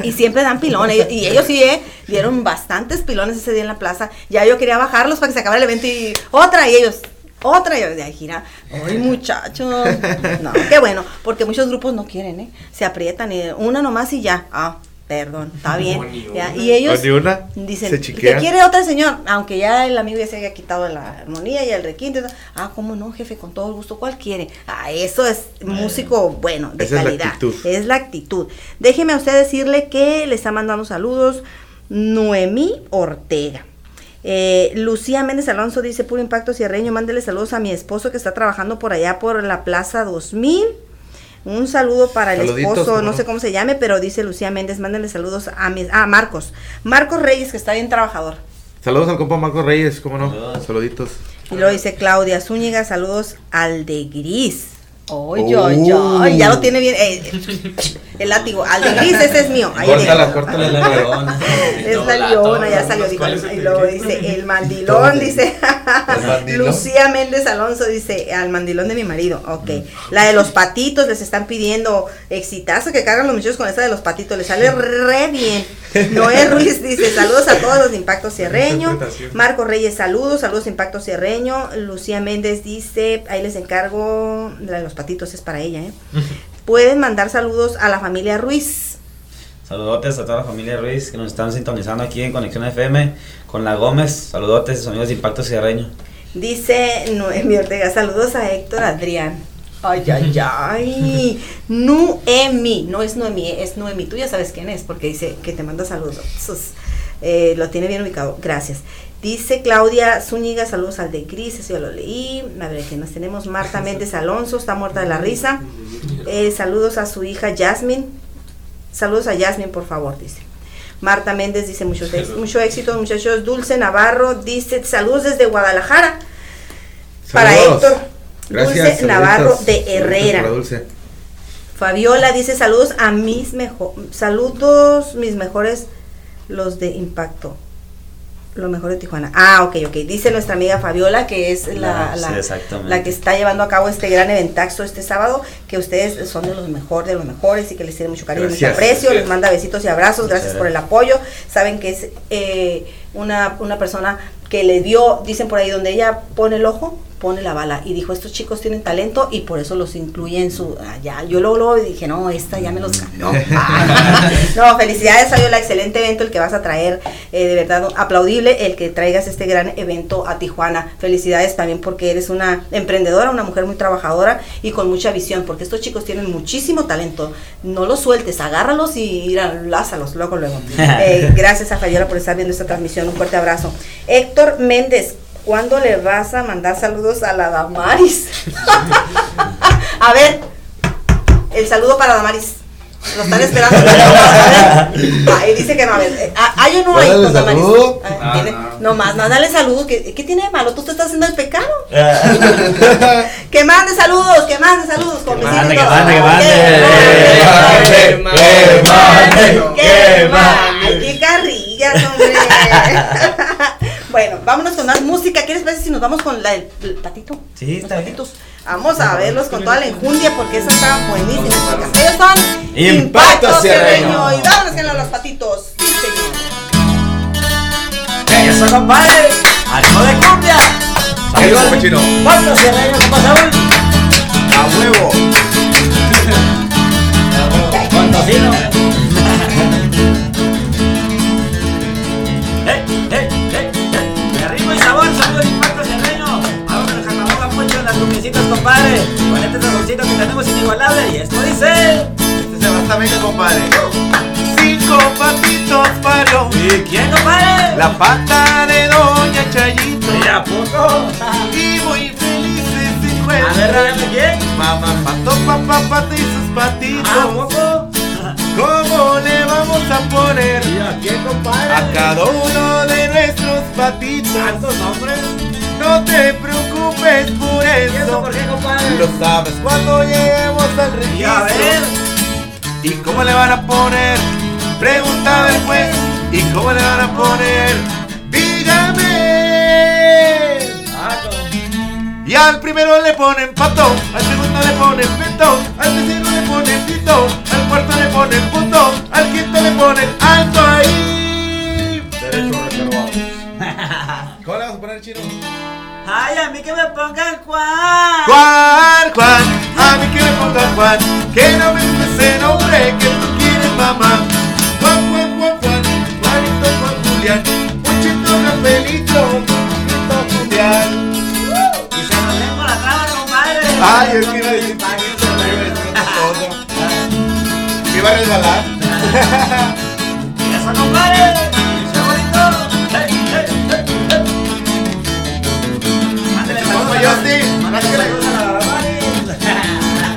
[SPEAKER 1] Y siempre dan pilón. y ellos sí eh, dieron bastantes pilones ese día en la plaza. Ya yo quería bajarlos para que se acabara el evento y otra y ellos otra y de ahí gira, ay muchachos, no, qué bueno, porque muchos grupos no quieren, ¿eh? Se aprietan y una nomás y ya, ah, Perdón, está bien. Y ellos dicen, ¿qué quiere otra señor? Aunque ya el amigo ya se haya quitado la armonía y el requinto. Ah, ¿cómo no, jefe? Con todo el gusto. ¿Cuál quiere? Ah, eso es músico bueno, de calidad. Es la, actitud. Déjeme a usted decirle que le está mandando saludos Noemí Ortega. Eh, Lucía Méndez Alonso dice, puro impacto cierreño, mándele saludos a mi esposo que está trabajando por allá por la Plaza 2000 un saludo para el esposo, no sé cómo se llame, pero dice Lucía Méndez, mándale saludos a, mis, a Marcos. Marcos Reyes, que está bien trabajador.
[SPEAKER 2] Saludos al compa Marcos Reyes, cómo no. Saluditos.
[SPEAKER 1] Y luego dice Claudia Zúñiga, saludos al de Gris. Oye, oye, oye, ya lo tiene bien. Eh, el látigo, al de gris, ese es mío. Ahí
[SPEAKER 2] córtala, córtala la leona.
[SPEAKER 1] Es la leona, ya salió. y luego dice, el mandilón, dice. Lucía Méndez Alonso dice, al mandilón de mi marido. Ok. La de los patitos, les están pidiendo exitazo que cargan los muchachos con esta de los patitos. Les sale re bien. Noé Ruiz dice, saludos a todos los de Impacto Cierreño. Marco Reyes, saludos, saludos de Impacto Cierreño. Lucía Méndez dice, ahí les encargo la de los patitos, es para ella, ¿eh? Pueden mandar saludos a la familia Ruiz.
[SPEAKER 4] Saludotes a toda la familia Ruiz que nos están sintonizando aquí en Conexión FM con la Gómez. Saludotes, sonidos de impacto cierreño.
[SPEAKER 1] Dice Noemi Ortega, saludos a Héctor Adrián. Ay, ay, ay. Noemi, no es Noemi, es Noemi. Tú ya sabes quién es porque dice que te manda saludos. Eh, lo tiene bien ubicado. Gracias. Dice Claudia Zúñiga, saludos al de Gris, eso ya lo leí. A ver, que nos tenemos Marta Méndez Alonso, está muerta de la risa. Eh, saludos a su hija Jasmine. Saludos a Jasmine, por favor, dice. Marta Méndez dice mucho, mucho éxito, muchachos. Dulce Navarro dice saludos desde Guadalajara. Para. Héctor.
[SPEAKER 7] Gracias,
[SPEAKER 1] Dulce. Navarro de Herrera.
[SPEAKER 7] Dulce.
[SPEAKER 1] Fabiola dice saludos a mis mejor saludos mis mejores los de impacto lo mejor de Tijuana ah ok ok dice nuestra amiga Fabiola que es la,
[SPEAKER 4] Ah, sí,
[SPEAKER 1] la, la que está llevando a cabo este gran eventaxo este sábado que ustedes son de los mejores de los mejores y que les tiene mucho cariño y mucho
[SPEAKER 7] Gracias.
[SPEAKER 1] aprecio les
[SPEAKER 9] Gracias.
[SPEAKER 1] manda besitos y abrazos
[SPEAKER 4] Muchas
[SPEAKER 1] gracias por el
[SPEAKER 4] gracias.
[SPEAKER 1] apoyo saben que es eh, una, una persona que le dio dicen por ahí donde ella pone el ojo pone la bala. Y dijo estos chicos tienen talento y por eso los incluye en su allá yo luego, luego dije no esta ya me los ganó. no. Felicidades Fabiola excelente evento el que vas a traer eh, de verdad aplaudible el que traigas este gran evento a Tijuana. Felicidades también porque eres una emprendedora una mujer muy trabajadora y con mucha visión porque estos chicos tienen muchísimo talento. No los sueltes agárralos y lázalos luego luego. Eh, gracias a Fabiola por estar viendo esta transmisión. Un fuerte abrazo. Héctor Méndez ¿Cuándo le vas a mandar saludos a la Damaris? a ver, el saludo para Damaris. Lo están esperando. A ver. Ahí dice que no. A ver, eh, ah, ¿hay o no hay
[SPEAKER 7] Mándale
[SPEAKER 1] con Damaris? Ah,
[SPEAKER 9] Ah,
[SPEAKER 1] tiene-
[SPEAKER 9] no.
[SPEAKER 1] No más, mándale saludos. ¿Qué, ¿Qué tiene de malo? ¿Tú te estás haciendo el pecado? que mande saludos, que mande saludos. Con
[SPEAKER 4] Que mande, que mande, que
[SPEAKER 1] Que
[SPEAKER 4] mande.
[SPEAKER 1] mande.
[SPEAKER 9] Que
[SPEAKER 7] mande,
[SPEAKER 1] ¡Qué mal! ¡Qué carrillas, hombre! Bueno, vámonos con más música. ¿Qué les parece si nos vamos con la del el patito?
[SPEAKER 4] Sí,
[SPEAKER 1] Los
[SPEAKER 4] está bien.
[SPEAKER 1] patitos. Vamos a verlos con toda la enjundia porque esas estaban buenísimas. chicas. Ellos son
[SPEAKER 4] Impacto Sierreño.
[SPEAKER 1] Y vámonos con los patitos. Sí, señor.
[SPEAKER 4] Eso, compadre. Ánimo de cumbia.
[SPEAKER 7] ¿Qué digo, cochino?
[SPEAKER 4] ¿Cuántos cierreños, compa Saúl?
[SPEAKER 7] A huevo.
[SPEAKER 4] Con tocino. Compadre. Con este saborcito que tenemos inigualable. Y esto dice...
[SPEAKER 2] Este se va hasta México, compadre. Cinco patitos parió
[SPEAKER 4] ¿Y quién, compadre?
[SPEAKER 2] la pata de Doña Chayito.
[SPEAKER 4] ¿Y a poco?
[SPEAKER 2] Y muy felices se
[SPEAKER 4] A ver,
[SPEAKER 2] encuentran.
[SPEAKER 4] dígame quién.
[SPEAKER 2] Mamá pato, papá pato y sus
[SPEAKER 4] ¿A
[SPEAKER 2] patitos.
[SPEAKER 4] poco?
[SPEAKER 2] ¿Cómo le vamos a poner
[SPEAKER 4] ¿Y a quién, compadre?
[SPEAKER 2] a cada uno de nuestros patitos?
[SPEAKER 4] ¿Tantos nombres?
[SPEAKER 2] No te preocupes por
[SPEAKER 4] ¿Y eso por qué, compadre?
[SPEAKER 2] Lo sabes cuando lleguemos al
[SPEAKER 4] Y a ver...
[SPEAKER 2] registro. ¿Y cómo le van a poner? Preguntaba el juez. ¿Y cómo le van a poner? Dígame.
[SPEAKER 4] Ah,
[SPEAKER 2] Y al primero le ponen pato, al segundo le ponen pito, al tercero le ponen pito, al cuarto le ponen puto, al quinto le ponen alto ahí.
[SPEAKER 7] Derecho reservado. ¿Cómo le vas a poner chino?
[SPEAKER 4] Ay, a mí que me pongan Juan.
[SPEAKER 2] Juan, Juan, a mí que me ponga Juan, que no me gusta ese nombre que tú quieres mamá. Juan, Juan, Juan, Juan, Juanito, Juan Julián, Puchito, Rafaelito, Puchito, Julián.
[SPEAKER 4] Y se nos ven la traba, compadre.
[SPEAKER 2] Ay, es que iba a decir, a decir otra cosa. Me iba a resbalar.
[SPEAKER 4] Eso, compadre.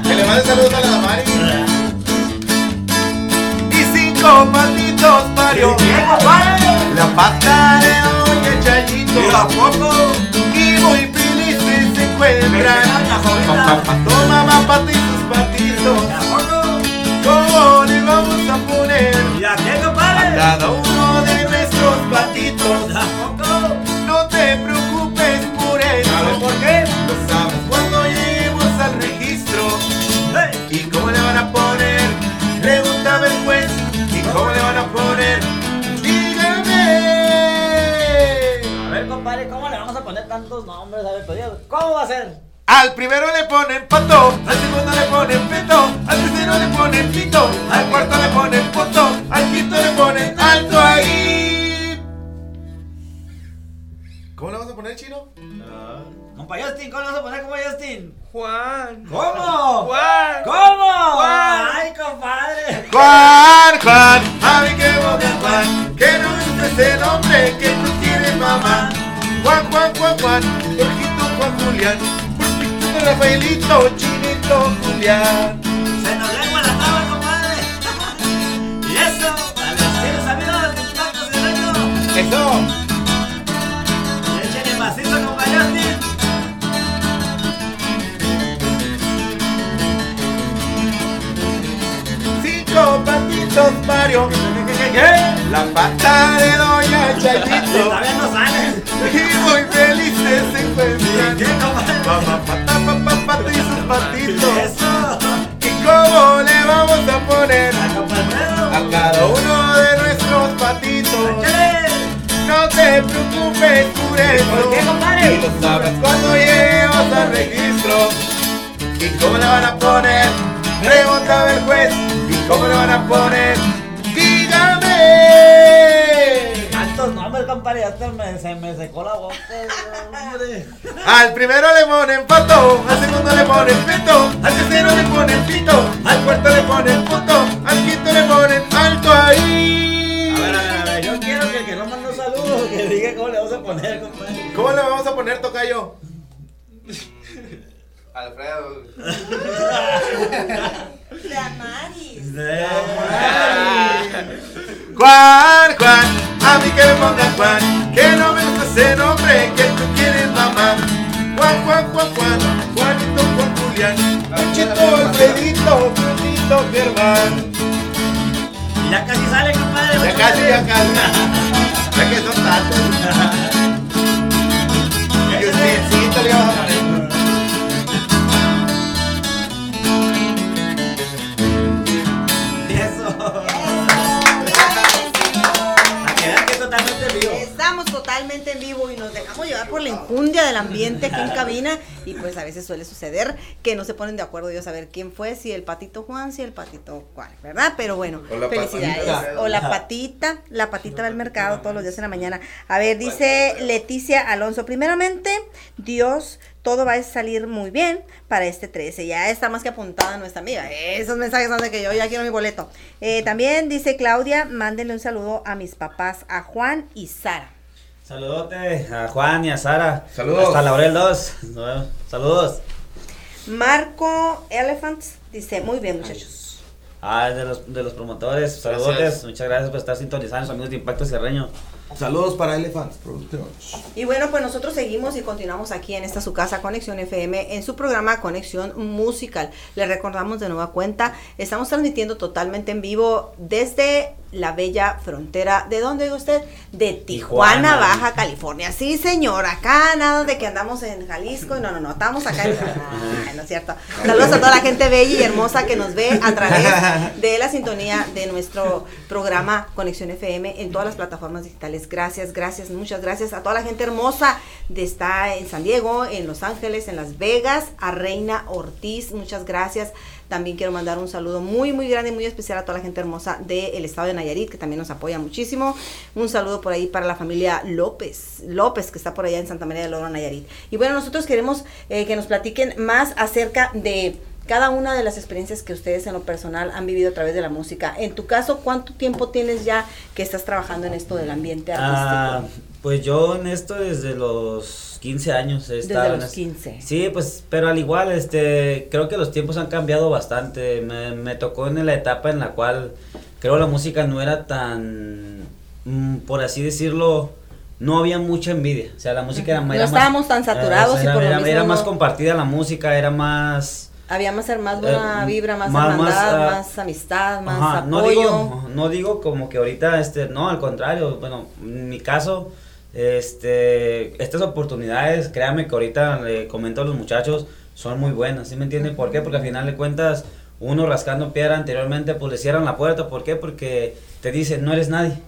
[SPEAKER 2] Que le mande saludos a la Damari. Y cinco patitos parió la pata de Doña Chayito.
[SPEAKER 4] ¿Y a poco?
[SPEAKER 2] Y muy felices se encuentran. Papá, pato, mamá, patitos.
[SPEAKER 4] ¿Y a poco?
[SPEAKER 2] ¿Cómo le vamos a poner
[SPEAKER 4] ¿Y a
[SPEAKER 2] cada uno de nuestros patitos?
[SPEAKER 4] estos nombres,
[SPEAKER 2] a ver, pero ¿cómo va
[SPEAKER 4] a ser? Al
[SPEAKER 2] primero le ponen pato, al segundo le ponen peto, al tercero le ponen pito, al cuarto le ponen poto, al quinto
[SPEAKER 4] le ponen alto ahí. ¿Cómo le vas a poner, chino? Uh, compa Justin, ¿cómo
[SPEAKER 2] le vas a poner, compa Justin? Juan. ¿Cómo? Juan. ¿Cómo? Juan. Ay, compadre. Juan, Juan. A mí que boca, Juan. Que no es ese nombre que tú tienes, mamá. Juan, Juan, Juan, Juan, Jorgito, Juan, Julián, Pulpito, Rafaelito, Chinito, Julián.
[SPEAKER 4] Se nos lengua la traba, compadre. y eso, a los tienes amigos de Impacto Sirreño.
[SPEAKER 2] Eso.
[SPEAKER 4] Y échenle macizo, compañeros.
[SPEAKER 2] Cinco patitos Mario, la pata de Doña Chayito.
[SPEAKER 4] Todavía no salen.
[SPEAKER 2] Y muy felices se encuentran. Pata, papá, pata y sus patitos. ¿Y cómo le vamos a poner a cada uno de nuestros patitos? No te preocupes por eso. Y lo sabrás cuando lleguemos al registro. ¿Y cómo le van a poner? Preguntaba el juez. ¿Y cómo le van a poner?
[SPEAKER 4] Tantos nombres, compadre. Hasta me, se me secó la boca. hombre.
[SPEAKER 2] Al primero le ponen pato, al segundo le ponen pito, al tercero le ponen pito, al cuarto le ponen puto, al quinto le ponen alto ahí.
[SPEAKER 4] A ver, a ver, a ver. Yo quiero que el que no mandó saludos, que diga cómo le vamos a poner, compadre.
[SPEAKER 2] ¿Cómo le vamos a poner, Tocayo?
[SPEAKER 7] Alfredo.
[SPEAKER 1] Damaris.
[SPEAKER 2] Juan, Juan, a mí que me pongan Juan, que no me gusta ese nombre que tú quieres, mamá. Juan, Juan, Juan, Juan, Juanito, Juan, Julián, Panchito, Alfredito, Brunito, Germán.
[SPEAKER 4] Ya casi sale, compadre.
[SPEAKER 2] Ya casi, ya casi. Ya que son tantos.
[SPEAKER 1] Estamos totalmente en vivo y nos dejamos llevar por la enjundia del ambiente aquí en cabina y pues a veces suele suceder que no se ponen de acuerdo ellos a ver quién fue, si el patito Juan, si el patito Juan, ¿verdad? Pero bueno,
[SPEAKER 10] O la
[SPEAKER 1] felicidades.
[SPEAKER 10] patita.
[SPEAKER 1] O la patita, la patita del mercado todos los días en la mañana. A ver, dice Leticia Alonso, primeramente, Dios, todo va a salir muy bien para este 13. Ya está más que apuntada nuestra amiga. Esos mensajes son de que yo ya quiero mi boleto. Eh, también dice Claudia, mándenle un saludo a mis papás, a Juan y Sara.
[SPEAKER 4] Saludote a Juan y a Sara.
[SPEAKER 10] Saludos.
[SPEAKER 4] Hasta Laurel 2. Nos vemos. Saludos.
[SPEAKER 1] Marco Elephants dice, muy bien muchachos.
[SPEAKER 4] Ah, es de los, de los promotores. Saludotes. Muchas gracias por estar sintonizando, amigos de Impacto Cerreño.
[SPEAKER 10] Saludos para Elephants Productions.
[SPEAKER 1] Y bueno, pues nosotros seguimos y continuamos aquí en esta su casa Conexión FM en su programa Conexión Musical. Les recordamos de nueva cuenta, estamos transmitiendo totalmente en vivo desde la bella frontera. ¿De dónde usted? De Tijuana,
[SPEAKER 4] Tijuana.
[SPEAKER 1] Baja California. Sí, señor, acá nada de que andamos en Jalisco. No, no, no, estamos acá en... No es cierto. Saludos a toda la gente bella y hermosa que nos ve a través de la sintonía de nuestro programa Conexión FM en todas las plataformas digitales. Gracias, gracias, muchas gracias a toda la gente hermosa de está en San Diego, en Los Ángeles, en Las Vegas, a Reina Ortiz, muchas gracias. También quiero mandar un saludo muy, muy grande y muy especial a toda la gente hermosa del estado de Nayarit, que también nos apoya muchísimo. Un saludo por ahí para la familia López, López, que está por allá en Santa María del Oro, Nayarit. Y bueno, nosotros queremos eh, que nos platiquen más acerca de cada una de las experiencias que ustedes en lo personal han vivido a través de la música. En tu caso, ¿cuánto tiempo tienes ya que estás trabajando en esto del ambiente
[SPEAKER 4] Ah,
[SPEAKER 1] artístico?
[SPEAKER 4] pues yo en esto desde los 15 años he
[SPEAKER 1] Desde
[SPEAKER 4] estado en
[SPEAKER 1] los
[SPEAKER 4] es-
[SPEAKER 1] 15.
[SPEAKER 4] Sí, pues, pero al igual, este, creo que los tiempos han cambiado bastante. Me, me tocó en la etapa en la cual creo la música no era tan, mm, por así decirlo, no había mucha envidia. O sea, la música era,
[SPEAKER 1] No
[SPEAKER 4] era más-
[SPEAKER 1] estábamos tan saturados
[SPEAKER 4] eh,
[SPEAKER 1] y por lo
[SPEAKER 4] era,
[SPEAKER 1] mismo
[SPEAKER 4] era más
[SPEAKER 1] no-
[SPEAKER 4] compartida la música, era más...
[SPEAKER 1] Había más, más buena
[SPEAKER 4] Eh,
[SPEAKER 1] vibra, más,
[SPEAKER 4] más-
[SPEAKER 1] hermandad,
[SPEAKER 4] más,
[SPEAKER 1] más,
[SPEAKER 4] ah,
[SPEAKER 1] amistad, más
[SPEAKER 4] Ajá,
[SPEAKER 1] apoyo.
[SPEAKER 4] no digo, no digo como que ahorita, este, no, al contrario, bueno, en mi caso, este, estas oportunidades, créanme que ahorita le comento a los muchachos, son muy buenas, ¿sí me entienden? ¿Por qué? Porque al final de cuentas, uno rascando piedra anteriormente, pues le cierran la puerta, ¿por qué? Porque te dicen, no eres nadie.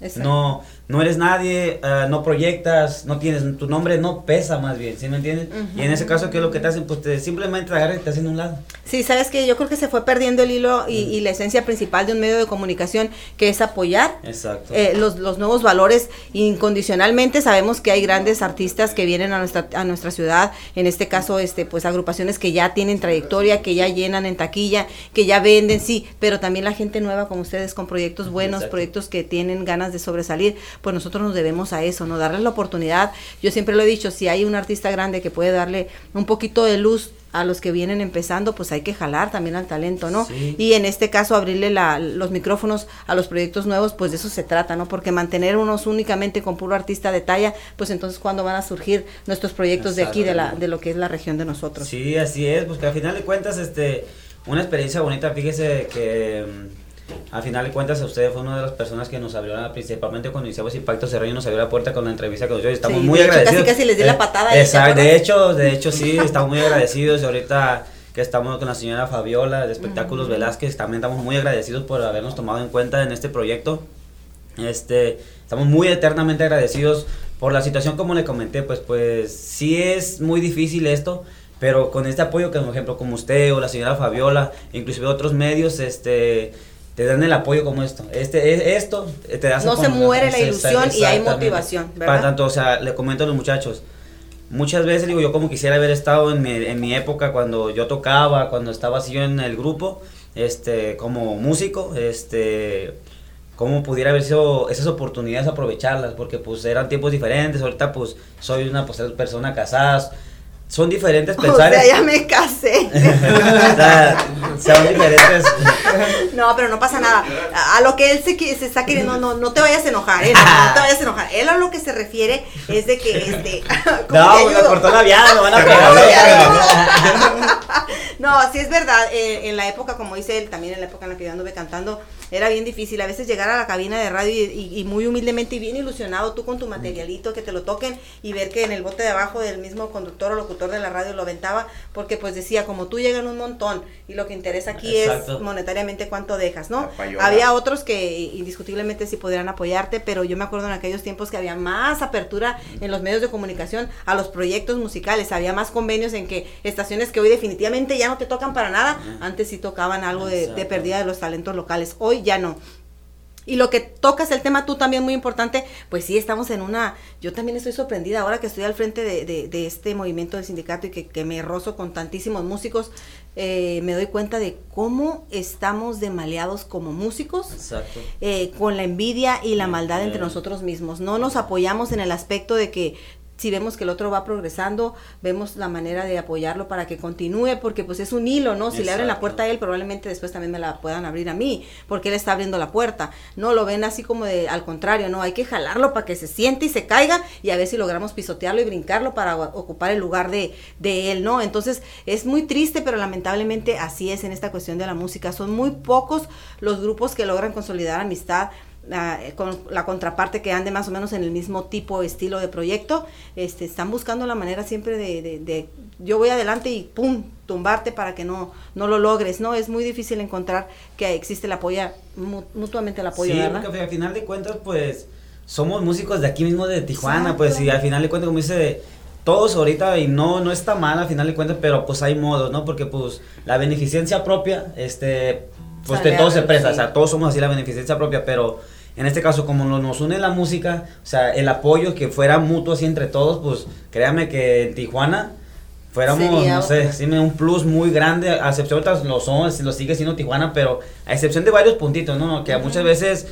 [SPEAKER 1] Exacto.
[SPEAKER 4] No, no eres nadie, ah, no proyectas, no tienes, tu nombre no pesa más bien, ¿sí me entiendes? Y en ese caso, ¿qué es lo que te hacen? Pues te, simplemente te agarran y te hacen un lado.
[SPEAKER 1] Sí, sabes que yo creo que se fue perdiendo el hilo y, y la esencia principal de un medio de comunicación que es apoyar
[SPEAKER 4] Exacto.
[SPEAKER 1] eh, los, los nuevos valores incondicionalmente. Sabemos que hay grandes artistas que vienen a nuestra, a nuestra ciudad, en este caso, este, pues agrupaciones que ya tienen trayectoria, que ya llenan en taquilla, que ya venden, sí, pero también la gente nueva como ustedes con proyectos buenos,
[SPEAKER 4] Exacto.
[SPEAKER 1] proyectos que tienen ganas de sobresalir, pues nosotros nos debemos a eso, ¿no? Darles la oportunidad. Yo siempre lo he dicho, si hay un artista grande que puede darle un poquito de luz a los que vienen empezando, pues hay que jalar también al talento, ¿no?
[SPEAKER 4] Sí.
[SPEAKER 1] Y en este caso abrirle la- los micrófonos a los proyectos nuevos, pues de eso se trata, ¿no? Porque mantener unos únicamente con puro artista de talla, pues entonces cuándo van a surgir nuestros proyectos de aquí, de, la, de lo que es la región de nosotros.
[SPEAKER 4] Sí, así es, pues que al final de cuentas, este, una experiencia bonita, fíjese que mm, al final de cuentas usted fue una de las personas que nos abrió, principalmente cuando iniciamos Impacto Cerreño, nos abrió la puerta con la entrevista que nos dio estamos
[SPEAKER 1] Sí,
[SPEAKER 4] muy
[SPEAKER 1] de hecho,
[SPEAKER 4] agradecidos.
[SPEAKER 1] casi, casi les di la
[SPEAKER 4] Eh,
[SPEAKER 1] patada ahí, ¿te
[SPEAKER 4] Exacto, de hecho, de hecho sí, estamos muy agradecidos y ahorita que estamos con la señora Fabiola de Espectáculos Velázquez, también estamos muy agradecidos por habernos tomado en cuenta en este proyecto. Este, estamos muy eternamente agradecidos por la situación como le comenté, pues pues sí es muy difícil esto, pero con este apoyo que por ejemplo como usted o la señora Fabiola, inclusive otros medios este te dan el apoyo como esto. Este esto te da
[SPEAKER 1] No se muere la ilusión y hay motivación, ¿verdad?
[SPEAKER 4] Para tanto, o sea, le comento a los muchachos, muchas veces digo yo como quisiera haber estado en mi, en mi época cuando yo tocaba, cuando estaba así yo en el grupo, este, como músico, este, cómo pudiera haber sido esas oportunidades aprovecharlas, porque pues eran tiempos diferentes, ahorita pues soy una pues, persona casada, son diferentes
[SPEAKER 1] O
[SPEAKER 4] pensar.
[SPEAKER 1] sea, ya me casé.
[SPEAKER 4] o sea, son diferentes.
[SPEAKER 1] No, pero no pasa nada. A, lo que él se, se está queriendo, no, no te vayas a enojar, ¿eh? No, no te vayas a enojar. Él a lo que se refiere es de que, este... ¿cómo
[SPEAKER 4] No, me cortó la viada, me van a
[SPEAKER 1] No,
[SPEAKER 4] pegar.
[SPEAKER 1] No, sí es verdad, eh, en la época, como dice él, también en la época en la que yo anduve cantando, era bien difícil. A veces llegar a la cabina de radio y, y- y muy humildemente y bien ilusionado tú con tu materialito, que te lo toquen y ver que en el bote de abajo del mismo conductor o locutor de la radio lo aventaba, porque pues decía, como tú llegan un montón y lo que interesa aquí
[SPEAKER 4] Exacto.
[SPEAKER 1] es monetariamente cuánto dejas, ¿no? Había otros que indiscutiblemente sí podrían apoyarte, pero yo me acuerdo en aquellos tiempos que había más apertura en los medios de comunicación a los proyectos musicales, había más convenios en que estaciones que hoy definitivamente ya no te tocan para nada, antes sí tocaban algo de, de pérdida de los talentos locales, hoy ya no. Y lo que tocas el tema tú también muy importante, pues sí, estamos en una, yo también estoy sorprendida ahora que estoy al frente de, de- de este movimiento del sindicato y que, que me rozo con tantísimos músicos, eh, me doy cuenta de cómo estamos demaleados como músicos
[SPEAKER 4] Exacto.
[SPEAKER 1] eh, con la envidia y la maldad entre nosotros mismos. No nos apoyamos en el aspecto de que si vemos que el otro va progresando, vemos la manera de apoyarlo para que continúe, porque pues es un hilo, ¿no? Si le abren la puerta a él, probablemente después también me la puedan abrir a mí, porque él está abriendo la puerta. No lo ven así como de, al contrario, no, hay que jalarlo para que se siente y se caiga y a ver si logramos pisotearlo y brincarlo para ocupar el lugar de, de él, ¿no? Entonces es muy triste, pero lamentablemente así es en esta cuestión de la música. Son muy pocos los grupos que logran consolidar amistad ah, con la contraparte que ande más o menos en el mismo tipo estilo de proyecto este están buscando la manera siempre de, de- de- yo voy adelante y pum tumbarte para que no no lo logres no es muy difícil encontrar que existe el apoyo mu- mutuamente el apoyo
[SPEAKER 4] sí,
[SPEAKER 1] verdad
[SPEAKER 4] porque al final de cuentas, pues, somos músicos de aquí mismo de Tijuana,
[SPEAKER 1] Exacto.
[SPEAKER 4] pues, y al final de cuentas, como dice, todos ahorita, y no, no está mal al final de cuentas, pero pues hay modos, ¿no? Porque pues la beneficencia propia, este, pues
[SPEAKER 1] Sale
[SPEAKER 4] de todo
[SPEAKER 1] a-
[SPEAKER 4] se presta,
[SPEAKER 1] sí.
[SPEAKER 4] o sea, todos somos así la beneficencia propia, pero en este caso, como no- nos une la música, o sea, el apoyo que fuera mutuo así entre todos, pues, créame que en Tijuana fuéramos, no sé, un plus muy grande, a excepción de lo son, lo sigue siendo Tijuana, pero a excepción de varios puntitos, ¿no? Que muchas veces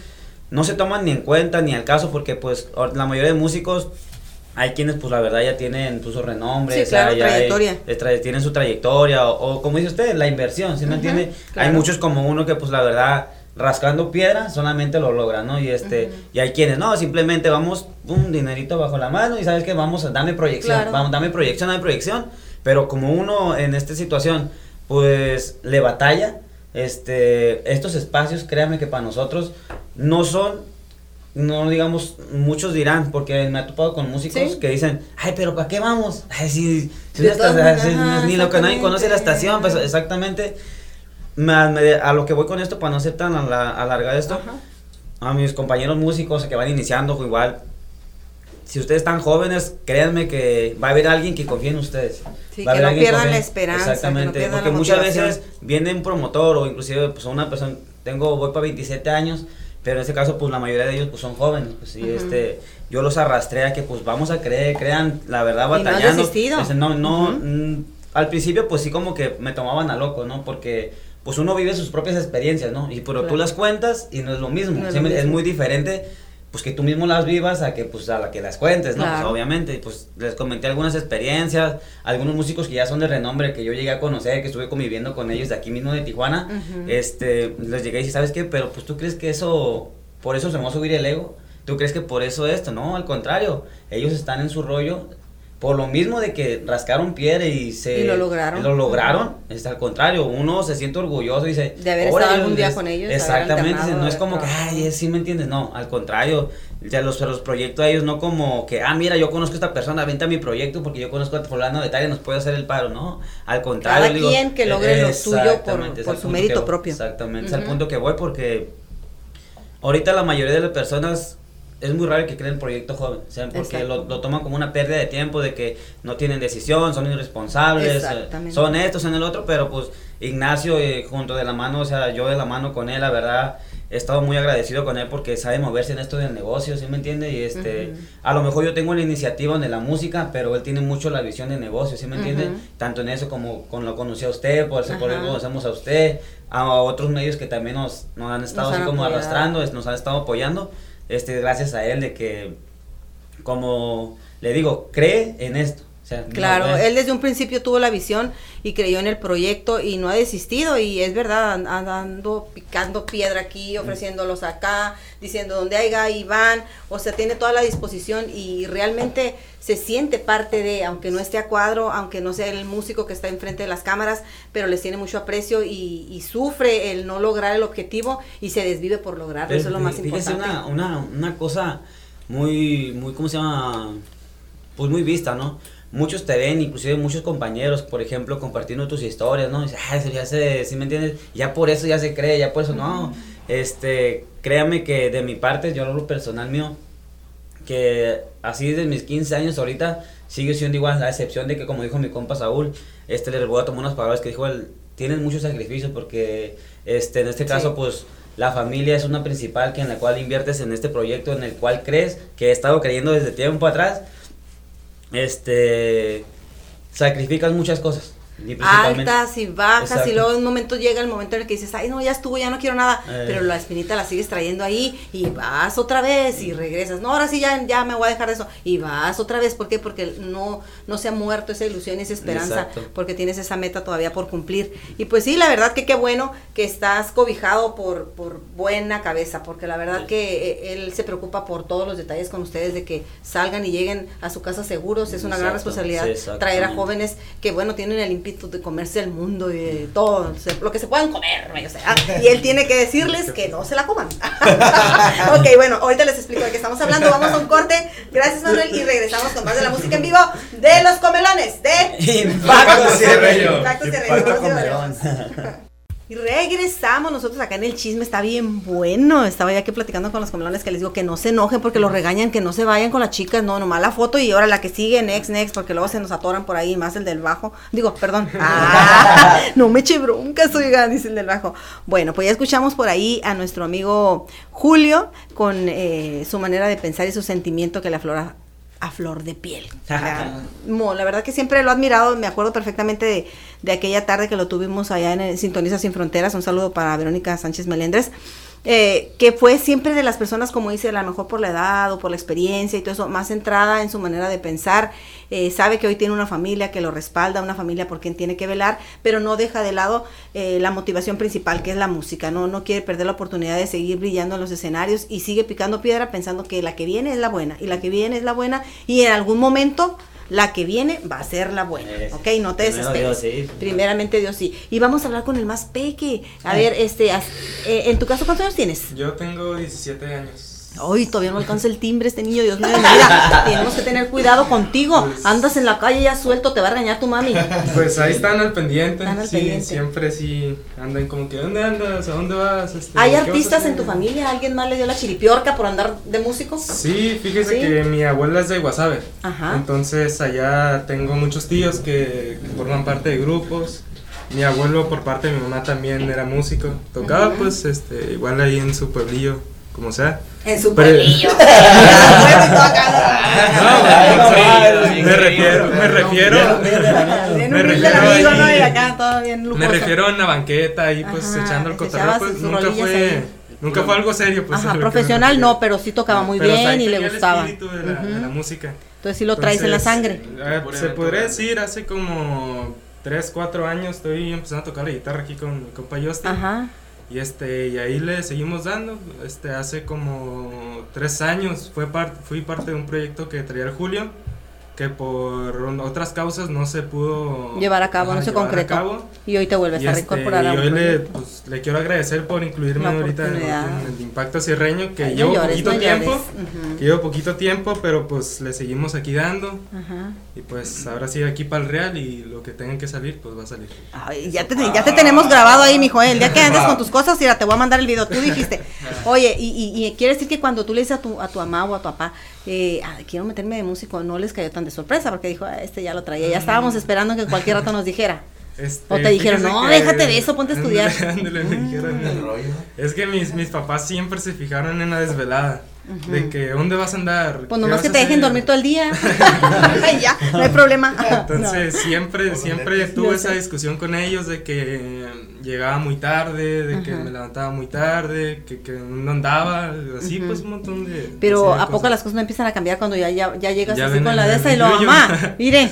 [SPEAKER 4] no se toman ni en cuenta ni al caso porque pues la mayoría de músicos hay quienes pues la verdad ya tienen pues, su renombre,
[SPEAKER 1] Sí,
[SPEAKER 4] o sea,
[SPEAKER 1] claro,
[SPEAKER 4] ya hay-
[SPEAKER 1] trayectoria.
[SPEAKER 4] eh, tra- tienen su trayectoria o, o como dice usted, la inversión, ¿sí me
[SPEAKER 1] Ujú,
[SPEAKER 4] entiende?
[SPEAKER 1] claro.
[SPEAKER 4] Hay muchos como uno que pues la verdad rascando piedra solamente lo logran, ¿no? Y este y hay quienes no, simplemente vamos un dinerito bajo la mano y sabes que vamos a dame proyección,
[SPEAKER 1] Claro.
[SPEAKER 4] vamos dame proyección, dame proyección, pero como uno en esta situación pues le batalla este estos espacios, créame que para nosotros no son no digamos, muchos dirán, porque me ha topado con músicos
[SPEAKER 1] Sí.
[SPEAKER 4] que dicen, ay, pero ¿para qué vamos? Ay, si, si si- ni lo que nadie conoce la estación, pues exactamente. Me- me- a lo que voy con esto, para no ser tan ala- alargado esto,
[SPEAKER 1] Ajá.
[SPEAKER 4] a mis compañeros músicos que van iniciando, igual, si ustedes están jóvenes, créanme que va a haber alguien que confíe en ustedes.
[SPEAKER 1] Sí,
[SPEAKER 4] Va
[SPEAKER 1] que no pierdan la esperanza, que no
[SPEAKER 4] Exactamente,
[SPEAKER 1] pierdan
[SPEAKER 4] porque
[SPEAKER 1] la
[SPEAKER 4] muchas veces viene un promotor o inclusive pues una persona, tengo, voy para 27 años, pero en este caso pues la mayoría de ellos pues son jóvenes, pues y este, yo los arrastré a que pues vamos a creer, crean, la verdad
[SPEAKER 1] Y no has
[SPEAKER 4] batallando. Este, no, no,
[SPEAKER 1] Ujú.
[SPEAKER 4] mm, al principio pues sí como que me tomaban a loco, ¿no? Porque pues uno vive sus propias experiencias, ¿no? Y pero tú las cuentas y no es lo mismo,
[SPEAKER 1] No es
[SPEAKER 4] ¿sí
[SPEAKER 1] lo
[SPEAKER 4] me- es
[SPEAKER 1] mismo.
[SPEAKER 4] muy diferente pues que tú mismo las vivas a que pues a la que las cuentes, ¿no? Pues, obviamente, y, pues les comenté algunas experiencias, algunos músicos que ya son de renombre que yo llegué a conocer, que estuve conviviendo con ellos de aquí mismo de Tijuana, este, les llegué y dije, ¿sabes qué? Pero pues tú crees que eso, por eso se me va a subir el ego, tú crees que por eso esto, no, al contrario, ellos están en su rollo, por lo mismo de que rascaron piedra y se...
[SPEAKER 1] Y lo lograron.
[SPEAKER 4] Lo lograron, es al contrario, uno se siente orgulloso y dice...
[SPEAKER 1] De haber
[SPEAKER 4] "Órale,
[SPEAKER 1] estado algún día
[SPEAKER 4] es-
[SPEAKER 1] con ellos,
[SPEAKER 4] Exactamente, no es como que, ay, sí me entiendes, no, al contrario, ya los, los proyectos a ellos no como que, ah, mira, yo conozco a esta persona, vente a mi proyecto porque yo conozco a fulano de tal y nos puede hacer el paro, no, al contrario.
[SPEAKER 1] Cada
[SPEAKER 4] digo,
[SPEAKER 1] quien que logre lo suyo por- por su mérito
[SPEAKER 4] voy,
[SPEAKER 1] propio.
[SPEAKER 4] Exactamente, es al punto que voy porque ahorita la mayoría de las personas es muy raro que creen el proyecto joven, o sea, porque lo, lo toman como una pérdida de tiempo, de que no tienen decisión, son irresponsables, eh, son esto, son el otro, pero pues Ignacio eh, junto de la mano, o sea, yo de la mano con él, la verdad, he estado muy agradecido con él porque sabe moverse en esto del negocio, ¿sí me entiende? Y este,
[SPEAKER 1] Ujú.
[SPEAKER 4] a lo mejor yo tengo la iniciativa de la música, pero él tiene mucho la visión de negocio, ¿sí me entiende?
[SPEAKER 1] Ujú.
[SPEAKER 4] Tanto en eso como con lo conocí a usted, por eso por eso
[SPEAKER 1] Ajá.
[SPEAKER 4] conocemos a usted, a otros medios que también nos, nos han estado
[SPEAKER 1] Nos han
[SPEAKER 4] así como
[SPEAKER 1] apoyado.
[SPEAKER 4] arrastrando, es- nos han estado apoyando, este, gracias a él de que, como le digo, cree en esto. O sea, no
[SPEAKER 1] Claro,
[SPEAKER 4] es-
[SPEAKER 1] él desde un principio tuvo la visión y creyó en el proyecto y no ha desistido y es verdad, an- andando picando piedra aquí, ofreciéndolos acá, diciendo donde haya y van, o sea, tiene toda la disposición y realmente se siente parte de, aunque no esté a cuadro, aunque no sea el músico que está enfrente de las cámaras, pero les tiene mucho aprecio y, y sufre el no lograr el objetivo y se desvive por lograrlo, eso es lo más
[SPEAKER 4] Fíjese
[SPEAKER 1] importante.
[SPEAKER 4] Una, una, una cosa muy, muy, ¿cómo se llama? Pues muy vista, ¿no? Muchos te ven, inclusive muchos compañeros, por ejemplo, compartiendo tus historias, ¿no? Y dices, ah, eso ya se, ¿sí me entiendes? Ya por eso ya se cree, ya por eso no. Este, créame que de mi parte, yo lo personal mío, que así de mis 15 años ahorita sigue siendo igual, a excepción de que como dijo mi compa Saúl, este le voy a tomar unas palabras que dijo él, tienen muchos sacrificios porque este en este caso
[SPEAKER 1] Sí.
[SPEAKER 4] pues la familia es una principal que en la cual inviertes en este proyecto en el cual crees, que he estado creyendo desde tiempo atrás, este sacrificas muchas cosas. Y
[SPEAKER 1] altas y bajas
[SPEAKER 4] Exacto.
[SPEAKER 1] y luego en un momento llega el momento en el que dices, ay no, ya estuvo, ya no quiero nada,
[SPEAKER 4] Eh.
[SPEAKER 1] pero la espinita la sigues trayendo ahí y vas otra vez y regresas, no, ahora sí ya, ya me voy a dejar de eso y vas otra vez, ¿por qué? Porque no, no se ha muerto esa ilusión, esa esperanza,
[SPEAKER 4] Exacto.
[SPEAKER 1] porque tienes esa meta todavía por cumplir. Y pues sí, la verdad que qué bueno que estás cobijado por, por buena cabeza, porque la verdad
[SPEAKER 4] Sí.
[SPEAKER 1] que eh, él se preocupa por todos los detalles con ustedes de que salgan y lleguen a su casa seguros, es una gran
[SPEAKER 4] Exacto,
[SPEAKER 1] responsabilidad
[SPEAKER 4] sí,
[SPEAKER 1] traer a jóvenes que bueno tienen el ímpetu de comerse el mundo y de todo, o sea, lo que se puedan comer, o sea, y él tiene que decirles que no se la coman. ok, bueno, ahorita les explico de qué estamos hablando, vamos a un corte, gracias Manuel, y regresamos con más de la música en vivo de los comelones, de
[SPEAKER 4] Impacto Cierreño.
[SPEAKER 1] Impacto Y regresamos nosotros acá en el chisme, está bien bueno. Estaba ya aquí platicando con los comelones que les digo que no se enojen porque los regañan, que no se vayan con las chicas, no, nomás la foto y ahora la que sigue, next, next, porque luego se nos atoran por ahí, más el del bajo. Digo, perdón. Ah, no me eche broncas, oigan, dice el del bajo. Bueno, pues ya escuchamos por ahí a nuestro amigo Julio con eh, su manera de pensar y su sentimiento que le aflora a flor de piel. Mo, la verdad que siempre lo he admirado, me acuerdo perfectamente de, de aquella tarde que lo tuvimos allá en el Sintoniza Sin Fronteras, un saludo para Verónica Sánchez Melendres, eh, que fue siempre de las personas, como dice, a lo mejor por la edad o por la experiencia y todo eso, más centrada en su manera de pensar, eh, sabe que hoy tiene una familia que lo respalda, una familia por quien tiene que velar, pero no deja de lado eh, la motivación principal, que es la música, no, no quiere perder la oportunidad de seguir brillando en los escenarios y sigue picando piedra pensando que la que viene es la buena y la que viene es la buena y en algún momento la que viene va a ser la buena,
[SPEAKER 4] Es-
[SPEAKER 1] ¿ok? No te
[SPEAKER 4] primero
[SPEAKER 1] desesperes.
[SPEAKER 4] Dios, sí.
[SPEAKER 1] Primeramente Dios sí. Y vamos a hablar con el más peque. A ver, este, as- eh, en tu caso, ¿cuántos años tienes?
[SPEAKER 5] Yo tengo 17 años.
[SPEAKER 1] Hoy todavía no alcanza el timbre este niño, Dios mío, mira, tenemos que tener cuidado contigo. Andas en la calle ya suelto, te va a regañar tu mami.
[SPEAKER 5] Pues ahí están al pendiente.
[SPEAKER 1] Están al
[SPEAKER 5] sí,
[SPEAKER 1] pendiente.
[SPEAKER 5] siempre sí andan como que, ¿dónde andas? ¿A dónde vas? Este,
[SPEAKER 1] ¿Hay
[SPEAKER 5] ¿qué vas a
[SPEAKER 1] artistas en
[SPEAKER 5] hacer?"
[SPEAKER 1] tu familia? ¿Alguien más le dio la chiripiorca por andar de músico?
[SPEAKER 5] Sí, fíjese
[SPEAKER 1] ¿Sí?
[SPEAKER 5] que mi abuela es de Guasave.
[SPEAKER 1] Ajá.
[SPEAKER 5] Entonces allá tengo muchos tíos que, que forman parte de grupos. Mi abuelo por parte de mi mamá también era músico. Tocaba pues este igual ahí en su pueblillo, como sea.
[SPEAKER 1] En su.
[SPEAKER 5] No, me refiero, me refiero, me refiero me refiero en la banqueta ahí pues
[SPEAKER 1] Ajá,
[SPEAKER 5] echando el
[SPEAKER 1] echaba
[SPEAKER 5] pues nunca fue
[SPEAKER 1] ahí.
[SPEAKER 5] nunca fue algo serio pues.
[SPEAKER 1] Ajá, profesional no, pero sí tocaba muy
[SPEAKER 5] Pero, o sea,
[SPEAKER 1] bien y le
[SPEAKER 5] tenía el
[SPEAKER 1] gustaba.
[SPEAKER 5] espíritu de la, de la música.
[SPEAKER 1] Entonces sí lo traes en la
[SPEAKER 5] Entonces,
[SPEAKER 1] sangre.
[SPEAKER 5] eh,
[SPEAKER 6] Por
[SPEAKER 5] se podría decir, hace como 3, 4 años estoy empezando a tocar la guitarra aquí con mi compa Justin.
[SPEAKER 1] Ajá.
[SPEAKER 5] Y este, y ahí le seguimos dando. Este, hace como 3 años fue par- fui parte de un proyecto que traía el Julio, que por otras causas no se pudo
[SPEAKER 1] Llevar a cabo, no se concretó.
[SPEAKER 5] cabo.
[SPEAKER 1] Y hoy te vuelves
[SPEAKER 5] Y,
[SPEAKER 1] a
[SPEAKER 5] este,
[SPEAKER 1] reincorporar
[SPEAKER 5] y
[SPEAKER 1] a un
[SPEAKER 5] hoy le, pues, le quiero agradecer por incluirme
[SPEAKER 1] La
[SPEAKER 5] ahorita en, en el Impacto Sierreño, que
[SPEAKER 1] Ay,
[SPEAKER 5] llevo
[SPEAKER 1] llores,
[SPEAKER 5] poquito
[SPEAKER 1] no
[SPEAKER 5] tiempo,
[SPEAKER 1] llores. Ujú.
[SPEAKER 5] que llevo poquito tiempo, pero pues le seguimos aquí dando.
[SPEAKER 1] Ajá.
[SPEAKER 5] Y pues ahora sí aquí para el Real y lo que tenga que salir, pues va a salir.
[SPEAKER 1] Ay, ya, te, ya te tenemos grabado ahí, mijo. ¿eh? El día que andes con tus cosas, mira, te voy a mandar el video. Tú dijiste, oye, y, y, y quiere decir que cuando tú le dices a tu, a tu mamá o a tu papá, eh, ah, quiero meterme de músico, no les cayó tan de sorpresa, porque dijo, "Ah, este ya lo traía. Ya estábamos esperando que cualquier rato nos dijera.
[SPEAKER 5] Este,
[SPEAKER 1] O te dijeron, no,
[SPEAKER 5] que-
[SPEAKER 1] déjate de eso, ponte a estudiar.
[SPEAKER 5] Ándale, me dijeron, Es que mis, mis papás siempre se fijaron en la desvelada. De que, ¿dónde vas a andar?
[SPEAKER 1] Pues
[SPEAKER 5] ¿Qué
[SPEAKER 1] nomás que te dejen
[SPEAKER 5] hacer?"
[SPEAKER 1] dormir todo el día. Ya, no hay problema.
[SPEAKER 5] Entonces siempre, siempre tuve
[SPEAKER 1] Yo
[SPEAKER 5] esa discusión con ellos de que llegaba muy tarde, de que me levantaba muy tarde, que, que no andaba, así pues un montón de...
[SPEAKER 1] Pero ¿a poco las cosas no empiezan a cambiar cuando ya, ya, ya llegas
[SPEAKER 5] Ya
[SPEAKER 1] así con la de esa y lo mamá? Mire,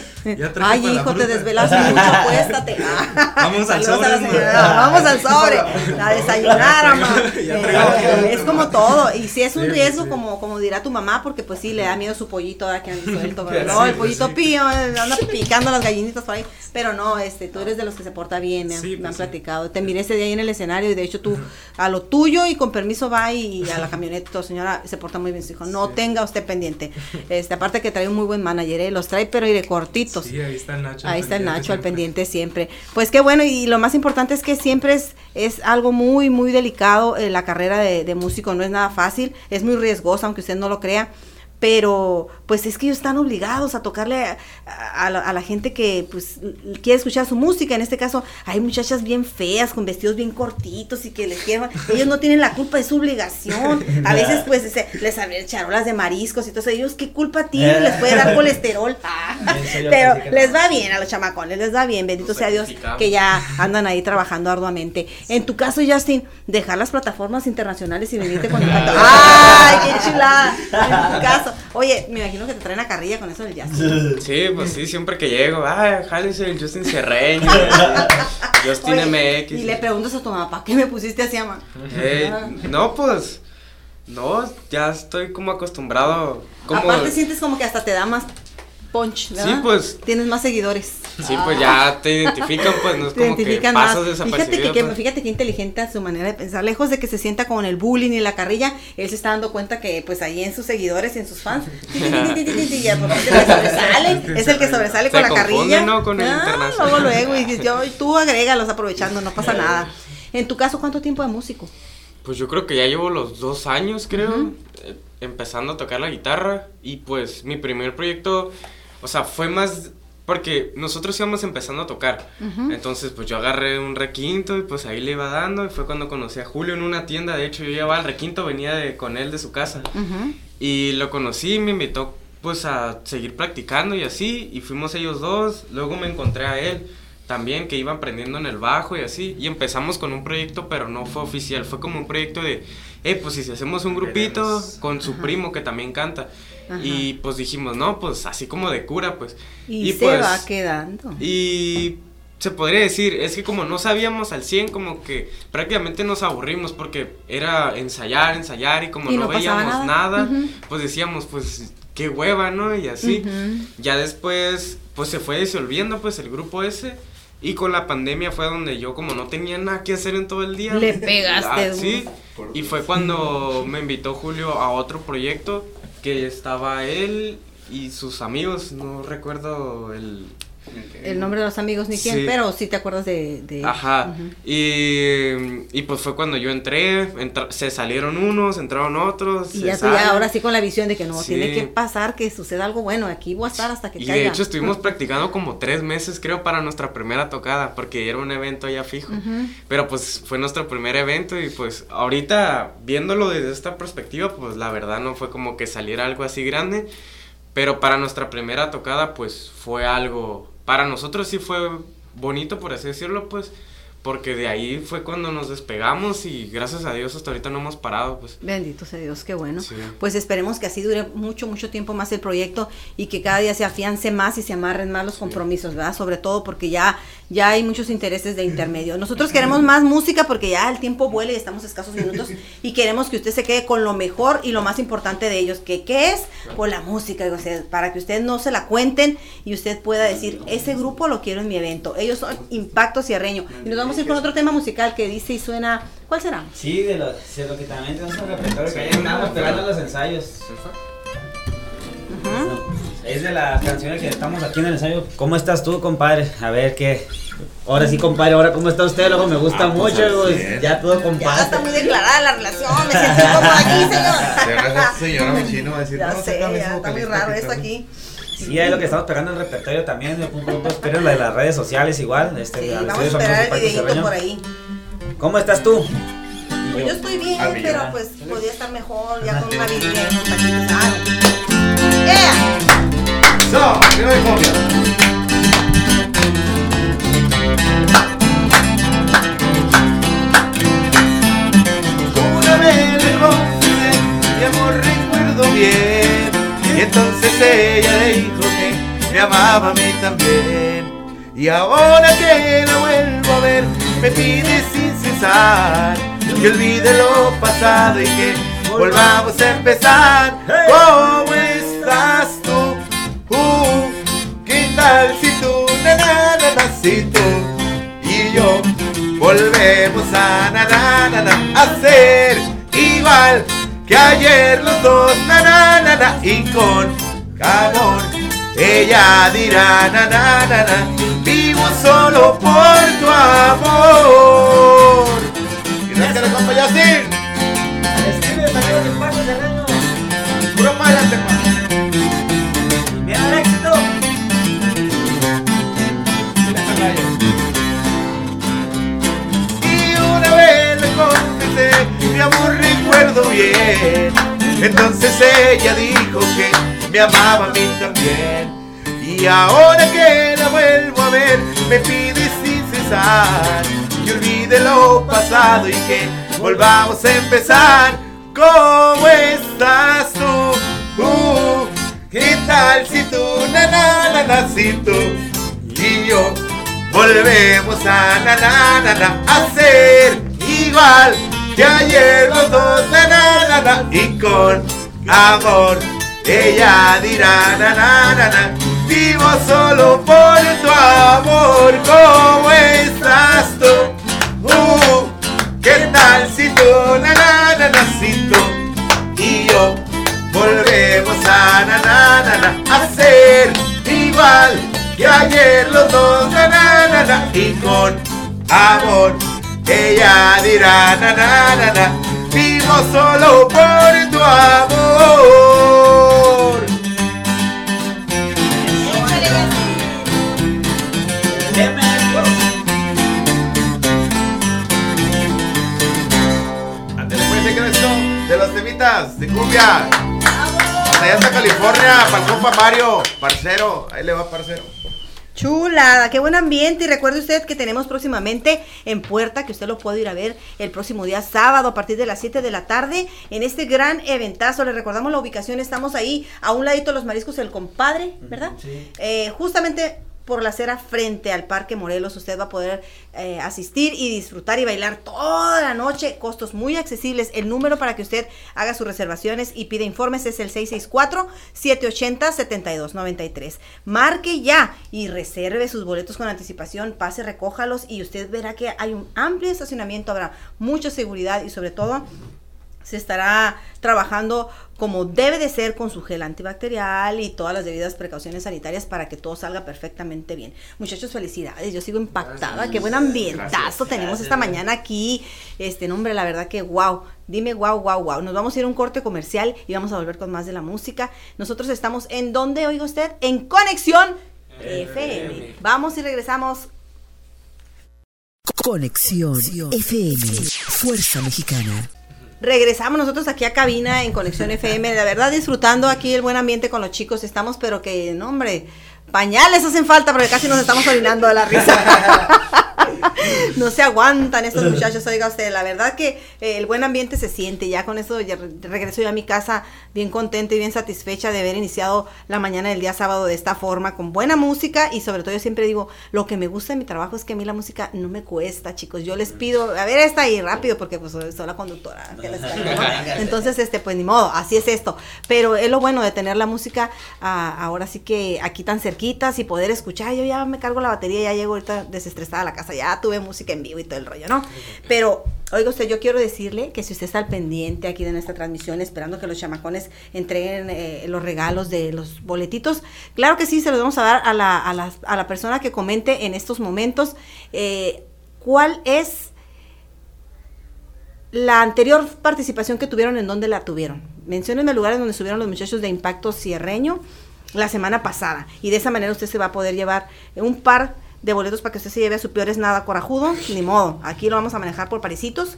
[SPEAKER 1] ay hijo, te desvelaste mucho, acuéstate.
[SPEAKER 5] Vamos al sobre.
[SPEAKER 1] Vamos al sobre, a desayunar, mamá. Eh. Es como todo, y si es un
[SPEAKER 5] Sí,
[SPEAKER 1] riesgo,
[SPEAKER 5] sí.
[SPEAKER 1] como, como dirá tu mamá, porque pues sí, le da miedo su pollito de que ande suelto, ¿verdad? No, el pollito
[SPEAKER 5] sí.
[SPEAKER 1] pío, eh, anda picando las gallinitas por ahí, pero no, este, tú eres de los que se porta bien, me han, me
[SPEAKER 5] pues,
[SPEAKER 1] han
[SPEAKER 5] sí.
[SPEAKER 1] Te miré ese día ahí en el escenario y de hecho tú a lo tuyo y con permiso va y a la camioneta, señora, se porta muy bien, su hijo. No tenga usted pendiente. Este, aparte que trae un muy buen manager, ¿eh? los trae pero iré cortitos.
[SPEAKER 5] Sí, ahí está el Nacho.
[SPEAKER 1] Ahí está el Nacho al
[SPEAKER 5] siempre.
[SPEAKER 1] pendiente siempre. Pues qué bueno, y lo más importante es que siempre es, es algo muy, muy delicado. eh, la carrera de, de músico no es nada fácil, es muy riesgosa, aunque usted no lo crea. Pero, pues es que ellos están obligados a tocarle a, a la, a la gente que, pues, quiere escuchar su música. En este caso, hay muchachas bien feas, con vestidos bien cortitos y que les quieren. Ellos no tienen la culpa, es su obligación. A veces, pues, se- les abren charolas de mariscos y todo eso. Ellos, ¿qué culpa tienen? Les puede dar colesterol. Ah. Pero les va bien a los chamacones, les va bien, bendito sea Dios, que ya andan ahí trabajando arduamente. En tu caso, Justin, dejar las plataformas internacionales y venirte con impacto. ¡Ay, qué chulada! En tu caso. Oye, me imagino que te traen a carrilla con eso del Justin.
[SPEAKER 6] Sí, pues sí, siempre que llego, ay, jálese el Justin Cerreño, Justin
[SPEAKER 1] Oye,
[SPEAKER 6] MX.
[SPEAKER 1] Y le preguntas a tu mamá, ¿para qué me pusiste así, mamá?
[SPEAKER 6] Eh, no, pues, no, ya estoy como acostumbrado, como,
[SPEAKER 1] Aparte sientes como que hasta te da más punch, ¿verdad?
[SPEAKER 6] Sí, pues.
[SPEAKER 1] Tienes más seguidores.
[SPEAKER 6] sí, pues ya te identifican, pues no es
[SPEAKER 1] te
[SPEAKER 6] como que
[SPEAKER 1] identifican
[SPEAKER 6] pasas
[SPEAKER 1] más. Fíjate que,
[SPEAKER 6] pues.
[SPEAKER 1] fíjate que inteligente a su manera de pensar. Lejos de que se sienta con el bullying y la carrilla, él se está dando cuenta que pues ahí en sus seguidores y en sus fans, ya, es el que sobresale, es el que sobresale con la carrilla.
[SPEAKER 6] ¿no? con el
[SPEAKER 1] Ah,
[SPEAKER 6] internacional.
[SPEAKER 1] Luego, luego, y yo, tú agrégalos aprovechando, no pasa nada. En tu caso, ¿cuánto tiempo de músico?
[SPEAKER 6] Pues yo creo que ya llevo los dos años, creo, eh, empezando a tocar la guitarra. Y pues mi primer proyecto, o sea, fue más porque nosotros íbamos empezando a tocar. Entonces, pues yo agarré un requinto y pues ahí le iba dando. Y fue cuando conocí a Julio en una tienda. De hecho, yo llevaba el requinto, venía de, con él de su casa. Y lo conocí, me invitó pues a seguir practicando y así. Y fuimos ellos dos. Luego me encontré a él también que iba aprendiendo en el bajo y así. Y empezamos con un proyecto, pero no fue oficial. Fue como un proyecto de, eh, pues si hacemos un grupito
[SPEAKER 5] Queremos.
[SPEAKER 6] con su primo que también canta.
[SPEAKER 1] Ajá.
[SPEAKER 6] Y pues dijimos, no, pues así como de cura, pues.
[SPEAKER 1] Y, se
[SPEAKER 6] pues,
[SPEAKER 1] va quedando.
[SPEAKER 6] y se podría decir, es que como no sabíamos al 100, como que prácticamente nos aburrimos porque era ensayar, ensayar y como
[SPEAKER 1] Y
[SPEAKER 6] no,
[SPEAKER 1] no
[SPEAKER 6] veíamos
[SPEAKER 1] nada.
[SPEAKER 6] nada,
[SPEAKER 1] Ujú.
[SPEAKER 6] pues decíamos, pues qué hueva, ¿no? Y así.
[SPEAKER 1] Ujú.
[SPEAKER 6] Ya después, pues se fue disolviendo pues el grupo ese Y con la pandemia fue donde yo como no tenía nada que hacer en todo el día.
[SPEAKER 1] Le pegaste.
[SPEAKER 6] Ah, sí. Y fue cuando me invitó Julio a otro proyecto que estaba él y sus amigos, no recuerdo el...
[SPEAKER 1] El nombre de los amigos ni quién,
[SPEAKER 6] Sí.
[SPEAKER 1] pero sí te acuerdas de... de-
[SPEAKER 6] Ajá. Y, y pues fue cuando yo entré, entra- se salieron unos, entraron otros.
[SPEAKER 1] Y ya tú ya
[SPEAKER 6] salen.
[SPEAKER 1] ahora sí con la visión de que no,
[SPEAKER 6] Sí.
[SPEAKER 1] tiene que pasar, que suceda algo bueno, aquí voy a estar hasta que
[SPEAKER 6] Y
[SPEAKER 1] caiga.
[SPEAKER 6] de hecho estuvimos practicando como tres meses creo para nuestra primera tocada, porque era un evento ya fijo.
[SPEAKER 1] Ujú.
[SPEAKER 6] Pero pues fue nuestro primer evento y pues ahorita viéndolo desde esta perspectiva, pues la verdad no fue como que saliera algo así grande. Pero para nuestra primera tocada pues fue algo, para nosotros sí fue bonito por así decirlo pues, porque de ahí fue cuando nos despegamos y gracias a Dios hasta ahorita no hemos parado pues.
[SPEAKER 1] Bendito sea Dios, qué bueno.
[SPEAKER 6] Sí.
[SPEAKER 1] Pues esperemos que así dure mucho, mucho tiempo más el proyecto y que cada día se afiance más y se amarren más los compromisos, ¿verdad? Sobre todo porque ya, ya hay muchos intereses de intermedio. Nosotros queremos más música porque ya el tiempo vuela y estamos escasos minutos y queremos que usted se quede con lo mejor y lo más importante de ellos, que qué es, pues la música, o sea, para que usted no se la cuenten y usted pueda decir, ese grupo lo quiero en mi evento. Ellos son Impacto Cierreño. Y nos vamos a ir con otro tema musical que dice y suena, ¿cuál será?
[SPEAKER 4] Sí, de lo, de lo que también tenemos en el repertorio, que ayer estábamos pegando los ensayos. Es de las canciones que estamos aquí en el ensayo. ¿Cómo estás tú, compadre? A ver qué. Ahora sí, compadre, ahora cómo está usted, luego me gusta
[SPEAKER 2] Ah, pues,
[SPEAKER 4] mucho, pues, ya todo
[SPEAKER 1] Ya está
[SPEAKER 4] compadre.
[SPEAKER 1] muy declarada la relación, me sentí como aquí, señor.
[SPEAKER 2] Señora, Michino va a decir,
[SPEAKER 1] Ya
[SPEAKER 2] no,
[SPEAKER 1] sé, ya está muy raro esto aquí.
[SPEAKER 4] Sí, es lo que estamos pegando en el repertorio también. De un grupo, espero la de las redes sociales igual. Este,
[SPEAKER 1] Sí, vamos a esperar el videito por ahí.
[SPEAKER 4] ¿Cómo estás tú?
[SPEAKER 1] Pues yo estoy bien,
[SPEAKER 2] millón.
[SPEAKER 1] pero pues podría estar mejor ya con una vida. Ah, ¡Yeah!
[SPEAKER 2] So, arriba de copia. Y entonces ella le dijo que me amaba a mí también. Y ahora que la vuelvo a ver, me pide sin cesar que olvide lo pasado y que volvamos a empezar. ¿Cómo estás tú? Uh, ¿Qué tal si tú, na, na, na, si volvemos a na, na, na, a ser igual que ayer los dos, na, y con amor ella dirá, na, na, na, na, vivo solo por tu amor. Es que le mi amor recuerdo bien. Entonces ella dijo que me amaba a mí también. Y ahora que la vuelvo a ver, me pide sin cesar que olvide lo pasado y que volvamos a empezar. ¿Cómo estás tú? Uh, ¿Qué tal si tú, na, si tú y yo volvemos a na na a ser igual que ayer los dos na na na y con amor ella dirá na na na na vivo solo por tu amor ¿cómo estás tú? Uh, ¿qué tal si tú na na na na si tú y yo volvemos a na na na na a ser igual que ayer los dos na na na na y con amor ella dirá na na na na vivo solo por tu amor Antes después de esto de los temitas de cumbia. Hasta allá hasta California para el compa Mario parcero. Ahí le va parcero
[SPEAKER 1] Chulada, qué buen ambiente. Y recuerde usted que tenemos próximamente en puerta, que usted lo puede ir a ver el próximo día sábado a partir de las 7 de la tarde en este gran eventazo. Le recordamos la ubicación, estamos ahí a un ladito de los mariscos El Compadre, ¿verdad?
[SPEAKER 4] Sí.
[SPEAKER 1] Eh, justamente por la acera frente al Parque Morelos. Usted va a poder eh, asistir y disfrutar y bailar toda la noche. Costos muy accesibles. El número para que usted haga sus reservaciones y pida informes es el 664-780-7293. Marque ya y reserve sus boletos con anticipación. Pase, recójalos y usted verá que hay un amplio estacionamiento. Habrá mucha seguridad y sobre todo se estará trabajando como debe de ser con su gel antibacterial y todas las debidas precauciones sanitarias para que todo salga perfectamente bien. Muchachos, felicidades. Yo sigo impactada. Qué buen ambientazo tenemos esta mañana aquí. Este nombre, la verdad que wow. Dime wow, wow, wow. Nos vamos a ir a un corte comercial y vamos a volver con más de la música. Nosotros estamos en donde, oiga usted, en Conexión FM. Vamos y regresamos.
[SPEAKER 3] Conexión FM, Fuerza Mexicana.
[SPEAKER 1] Regresamos nosotros aquí a cabina en Conexión FM, de verdad disfrutando aquí el buen ambiente con los chicos. Estamos, pero que, no, hombre, pañales hacen falta porque casi nos estamos orinando de la risa. no se aguantan estos muchachos, oiga usted, la verdad que eh, el buen ambiente se siente, ya con eso ya regreso yo a mi casa bien contenta y bien satisfecha de haber iniciado la mañana del día sábado de esta forma, con buena música y sobre todo yo siempre digo, lo que me gusta de mi trabajo es que a mí la música no me cuesta, chicos, yo les pido, a ver esta ahí rápido porque pues soy la conductora, que les traigo, ¿no? entonces este pues ni modo, así es esto, pero es lo bueno de tener la música ah, ahora sí que aquí tan cerquitas y poder escuchar, yo ya me cargo la batería, ya llego ahorita desestresada a la casa, ya tuve música en vivo y todo el rollo, ¿no? Pero, oiga usted, yo quiero decirle que si usted está al pendiente aquí de nuestra transmisión, esperando que los chamacones entreguen eh, los regalos de los boletitos, claro que sí, se los vamos a dar a la, a la, a la persona que comente en estos momentos eh, cuál es la anterior participación que tuvieron, en dónde la tuvieron. Menciónenme lugares donde estuvieron los muchachos de Impacto Cierreño la semana pasada. Y de esa manera usted se va a poder llevar un par de boletos para que usted se lleve a su peor es nada corajudo, ni modo. Aquí lo vamos a manejar por parecitos.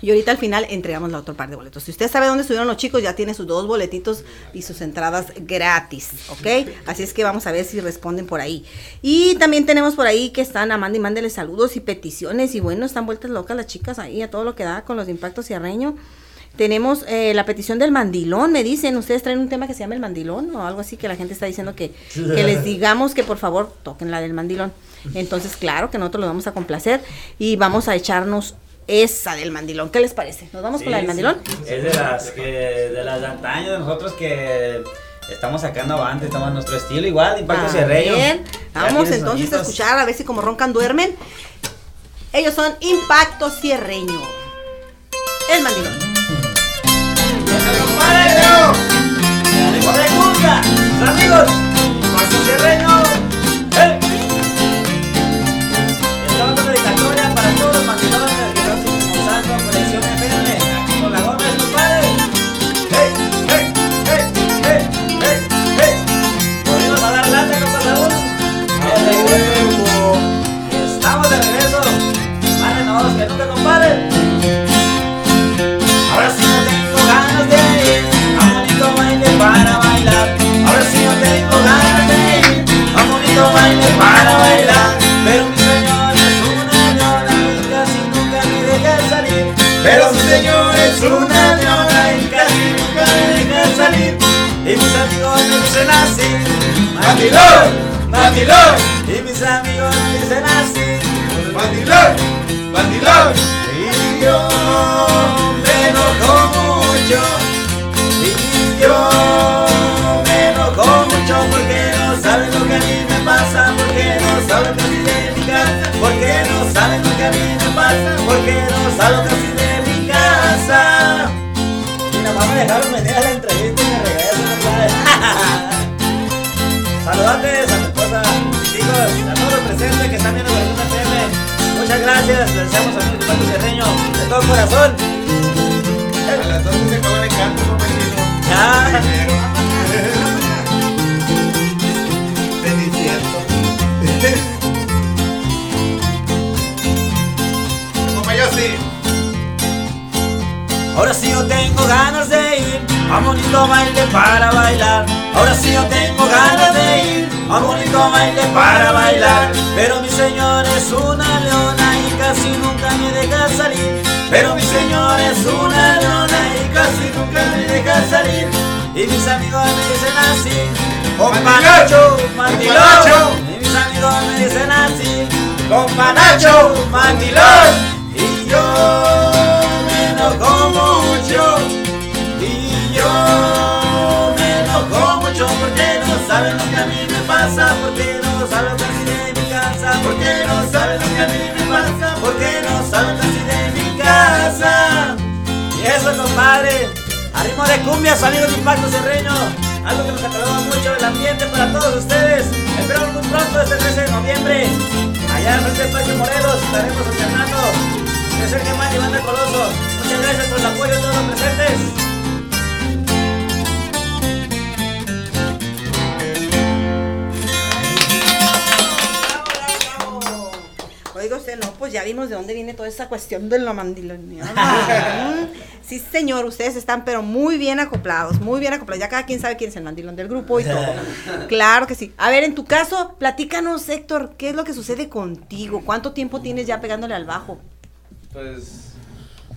[SPEAKER 1] Y ahorita al final entregamos la otro par de boletos. Si usted sabe dónde estuvieron los chicos, ya tiene sus dos boletitos y sus entradas gratis, ¿ok? Así es que vamos a ver si responden por ahí. Y también tenemos por ahí que están amando y mándele saludos y peticiones. Y bueno, están vueltas locas las chicas ahí a todo lo que da con los de impacto cierreño. Tenemos eh, la petición del mandilón, me dicen, ustedes traen un tema que se llama el mandilón o algo así que la gente está diciendo que, que les digamos que por favor toquen la del mandilón. Entonces, claro que nosotros lo vamos a complacer y vamos a echarnos esa del mandilón. ¿Qué les parece? ¿Nos vamos
[SPEAKER 4] Sí,
[SPEAKER 1] con la del
[SPEAKER 4] sí.
[SPEAKER 1] mandilón?
[SPEAKER 4] Es de las que de las de antaño de nosotros que estamos sacando avante, estamos a nuestro estilo igual, impacto
[SPEAKER 1] Ah,
[SPEAKER 4] cierreño.
[SPEAKER 1] bien. Vamos entonces a escuchar a ver si como roncan duermen. Ellos son Impacto Cierreño. El mandilón.
[SPEAKER 4] ¡Ánimo de cumbia! ¡Sus amigos! ¡Impacto cierreño! ¡Eh! Señor es una leona y casi nunca me deja salir. Y mis amigos me dicen así, mandilón, mandilón. Y mis amigos me dicen así, mandilón, mandilón. Y yo me enojo mucho y yo me enojo mucho porque no saben lo que a mí me pasa, porque no saben casi de mi casa, porque no saben lo que a mí me pasa, porque no saben casi de mi casa. Mira, vamos a dejar venir a la entrevista y me regresan otra vez. Saludantes a mi esposa, chicos, a todos los presentes que están viendo la Luna FM. Muchas gracias, les deseamos a mi Paco Cerreño de todo corazón.
[SPEAKER 7] A las 12 se acaba el canto.
[SPEAKER 4] Ya.
[SPEAKER 7] Es cierto. Como yo sí.
[SPEAKER 4] Ahora sí yo tengo ganas de ir a bonito baile para bailar. Ahora sí yo tengo ganas de ir a bonito baile para bailar. Pero mi señor es una leona y casi nunca me deja salir. Pero mi señor es una leona y casi nunca me deja salir. Y mis amigos me dicen así, oh Panacho, mandilón. Y mis bandido me dicen así, con Panacho, mandilón. Y yo me enojo mucho, saben lo que a mí me pasa, porque no saben casi de mi casa, porque no saben lo que a mí me pasa, porque no saben casi de mi casa. Y eso, compadre, a ritmo de cumbia, sonido de impacto serreño, algo que nos aclaraba mucho el ambiente para todos ustedes. Esperamos muy pronto, este 13 de noviembre, allá en frente del Parque Morelos, estaremos alternando. Germán y Banda Coloso. Muchas gracias por el apoyo de todos los presentes.
[SPEAKER 1] Oiga usted, no, pues ya vimos de dónde viene toda esa cuestión de la mandilonía. sí, señor, ustedes están pero muy bien acoplados, muy bien acoplados. Ya cada quien sabe quién es el mandilón del grupo y todo. Claro que sí. A ver, en tu caso, platícanos, Héctor, ¿qué es lo que sucede contigo? ¿Cuánto tiempo tienes ya pegándole al bajo?
[SPEAKER 7] Pues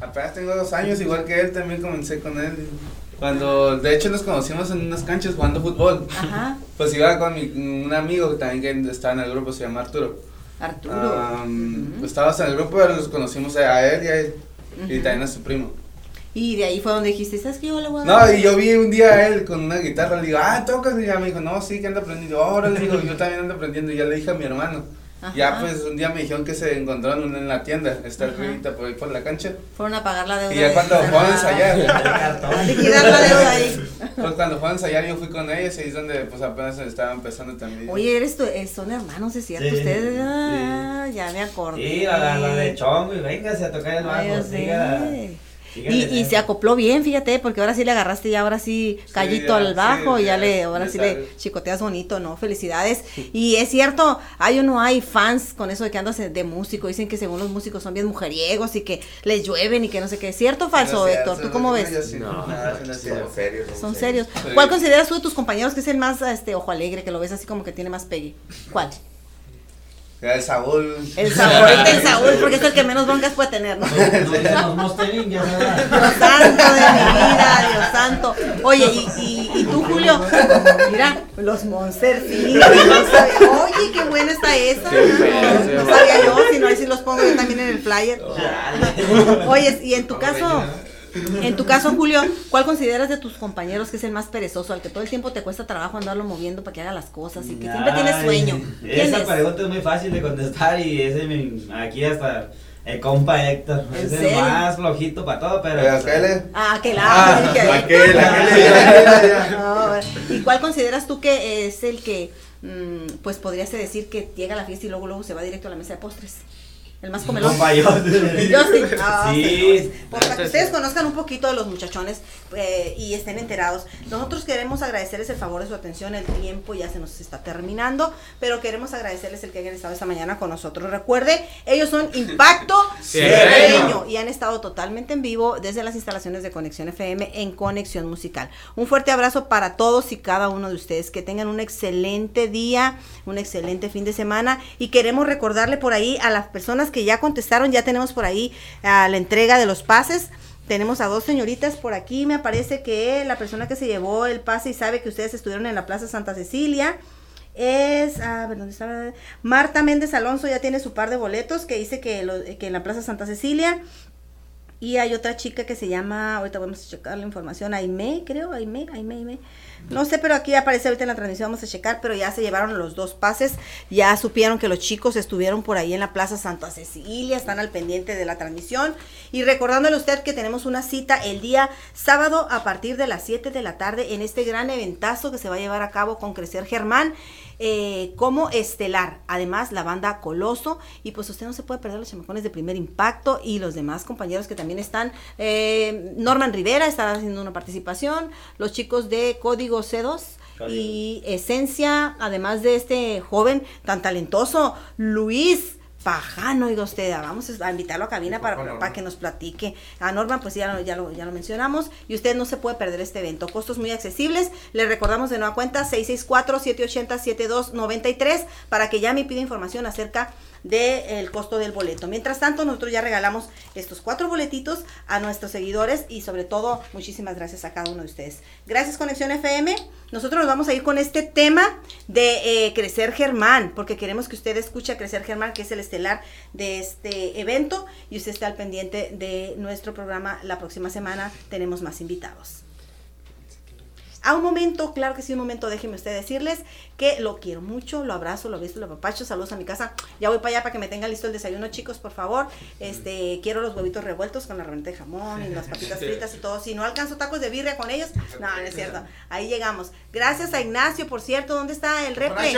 [SPEAKER 7] apenas tengo dos años, igual que él, también comencé con él. Cuando, de hecho, nos conocimos en unas canchas jugando fútbol.
[SPEAKER 1] Ajá.
[SPEAKER 7] Pues iba con mi, un amigo también que estaba en el grupo, se llama Arturo.
[SPEAKER 1] Arturo.
[SPEAKER 7] Pues estábamos en el grupo, pero nos conocimos a él y a él. Y también a su primo.
[SPEAKER 1] Y de ahí fue donde dijiste, ¿sabes qué? Yo le voy a
[SPEAKER 7] No, y yo vi un día a él con una guitarra, le digo, ah, tocas, y ya me dijo, no, sí, que anda aprendiendo. Ahora le digo, yo también ando aprendiendo, y ya le dije a mi hermano.
[SPEAKER 1] Ajá.
[SPEAKER 7] Ya pues un día me dijeron que se encontraron en la tienda, está arribita por ahí por la cancha.
[SPEAKER 1] Fueron a pagar la deuda.
[SPEAKER 7] Y ya
[SPEAKER 1] de-
[SPEAKER 7] cuando fueron a ensayar,
[SPEAKER 1] Liquidar la deuda ahí.
[SPEAKER 7] pues cuando fueron a ensayar yo fui con ellos y ahí es donde pues apenas estaba empezando también.
[SPEAKER 1] Oye, eres tu, eh, son hermanos, es cierto,
[SPEAKER 4] Sí,
[SPEAKER 1] ustedes. Ah, ya me acordé.
[SPEAKER 4] Sí, la, la, la de chongo y véngase a tocar el
[SPEAKER 1] Ay,
[SPEAKER 4] bajo.
[SPEAKER 1] Y, y se acopló bien, fíjate, porque ahora sí le agarraste ya ahora sí callito
[SPEAKER 7] ya,
[SPEAKER 1] al bajo
[SPEAKER 7] sí,
[SPEAKER 1] y ya
[SPEAKER 7] ya,
[SPEAKER 1] le, ahora
[SPEAKER 7] ya
[SPEAKER 1] sí le chicoteas bonito, ¿no? Felicidades. Y es cierto, hay o no hay fans con eso de que andas de músico, dicen que según los músicos son bien mujeriegos y que les llueven y que no sé qué. ¿Es cierto o falso, Héctor? ¿Tú cómo ves?
[SPEAKER 7] No, no,
[SPEAKER 2] Somos serios.
[SPEAKER 1] Son serios. ¿Cuál consideras tú de tus compañeros que es el más este ojo alegre, que lo ves así como que tiene más pegue? ¿Cuál?
[SPEAKER 7] El Saúl.
[SPEAKER 1] El Saúl, el Saúl, porque es el que menos broncas puede tener, ¿no?
[SPEAKER 4] Los.
[SPEAKER 1] Dios santo de mi vida, Dios santo. Oye, y, y, y tú, Julio, mira, los Monster sí, no Oye, qué buena está esa. No, sabía yo, si no, ahí sí los pongo yo también en el flyer. Oye, y en tu caso, en tu caso, Julio, ¿cuál consideras de tus compañeros que es el más perezoso, al que todo el tiempo te cuesta trabajo andarlo moviendo para que haga las cosas y que siempre tiene sueño? ¿Quién
[SPEAKER 4] Esa
[SPEAKER 1] es?
[SPEAKER 4] pregunta es muy fácil de contestar y ese mi- aquí hasta el compa Héctor.
[SPEAKER 1] ¿En
[SPEAKER 4] Es el
[SPEAKER 1] serio?
[SPEAKER 4] más flojito para todo, pero.
[SPEAKER 7] Aquel.
[SPEAKER 1] Ah, aquel
[SPEAKER 7] Ah,
[SPEAKER 1] ah,
[SPEAKER 7] aquel, aquel.
[SPEAKER 1] ¿Y cuál consideras tú que es el que, mm, pues podrías decir que llega a la fiesta y luego luego se va directo a la mesa de postres? El más comelón.
[SPEAKER 4] Justin.
[SPEAKER 1] Ah,
[SPEAKER 4] Sí.
[SPEAKER 1] Pues, para que ustedes conozcan un poquito de los muchachones eh, y estén enterados. Nosotros queremos agradecerles el favor de su atención. El tiempo ya se nos está terminando, pero queremos agradecerles el que hayan estado esta mañana con nosotros. Recuerde, ellos son Impacto Serreño y han estado totalmente en vivo desde las instalaciones de Conexión FM en Conexión Musical. Un fuerte abrazo para todos y cada uno de ustedes. Que tengan un excelente día, un excelente fin de semana y queremos recordarle por ahí a las personas que ya contestaron, ya tenemos por ahí ah, la entrega de los pases. Tenemos a dos señoritas por aquí, me parece que la persona que se llevó el pase y sabe que ustedes estuvieron en la Plaza Santa Cecilia es, a ver, ¿dónde está? Marta Méndez Alonso ya tiene su par de boletos que dice que, lo- que en la Plaza Santa Cecilia. Y hay otra chica que se llama, ahorita vamos a checar la información, Aime, creo, Aime, Aime, Aime. No sé, pero aquí aparece ahorita en la transmisión, vamos a checar, pero ya se llevaron los dos pases, ya supieron que los chicos estuvieron por ahí en la Plaza Santa Cecilia, están al pendiente de la transmisión. Y recordándole a usted que tenemos una cita el día sábado a partir de las 7 de la tarde en este gran eventazo que se va a llevar a cabo con Crecer Germán eh, como estelar. Además, la banda Coloso. Y pues usted no se puede perder los chamacones de primer impacto y los demás compañeros que también están. Eh, Norman Rivera está haciendo una participación. Los chicos de Código C2. Y Esencia, además de este joven tan talentoso, Luis Pajano, oiga usted, vamos a invitarlo a cabina para, para que nos platique. A Norman, pues ya, lo- ya, lo, ya lo mencionamos. Y usted no se puede perder este evento. Costos muy accesibles. Le recordamos de nueva cuenta 664-780-7293 para que llame y pida información acerca del costo del boleto. Mientras tanto, nosotros ya regalamos estos cuatro boletitos a nuestros seguidores y sobre todo, muchísimas gracias a cada uno de ustedes. Gracias Conexión FM. Nosotros nos vamos a ir con este tema de eh, Crecer Germán, porque queremos que usted escuche Crecer Germán, que es el estelar de este evento, y usted esté al pendiente de nuestro programa. La próxima semana tenemos más invitados. A un momento, claro que sí, un momento, déjeme usted decirles que lo quiero mucho, lo abrazo, lo beso, lo papacho, saludos a mi casa. Ya voy para allá para que me tenga listo el desayuno, chicos, por favor. Este, quiero los huevitos revueltos con la reveneta de jamón y las papitas fritas y todo. Si no alcanzo tacos de birria con ellos, no, no es cierto. Ahí llegamos. Gracias a Ignacio, por cierto, ¿dónde está el repre?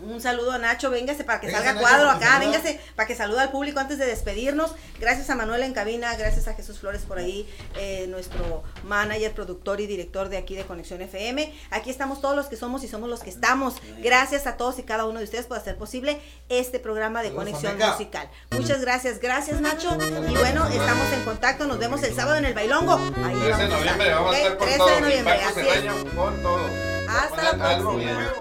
[SPEAKER 1] Un saludo a Nacho, véngase para que salga cuadro acá, véngase para que saluda al público antes de despedirnos. Gracias a Manuel en cabina, gracias a Jesús Flores por ahí, eh, nuestro manager, productor y director de aquí de Conexión FM. Aquí estamos todos los que somos y somos los que estamos. Gracias a todos y cada uno de ustedes por hacer posible este programa de Conexión Musical. Muchas gracias, gracias Nacho. Y bueno, estamos en contacto, nos vemos el sábado en el Bailongo. Ahí
[SPEAKER 7] 13 de noviembre vamos a estar con
[SPEAKER 1] 13
[SPEAKER 7] todo.
[SPEAKER 1] de noviembre, así es.
[SPEAKER 7] año con todo.
[SPEAKER 1] Hasta la próxima.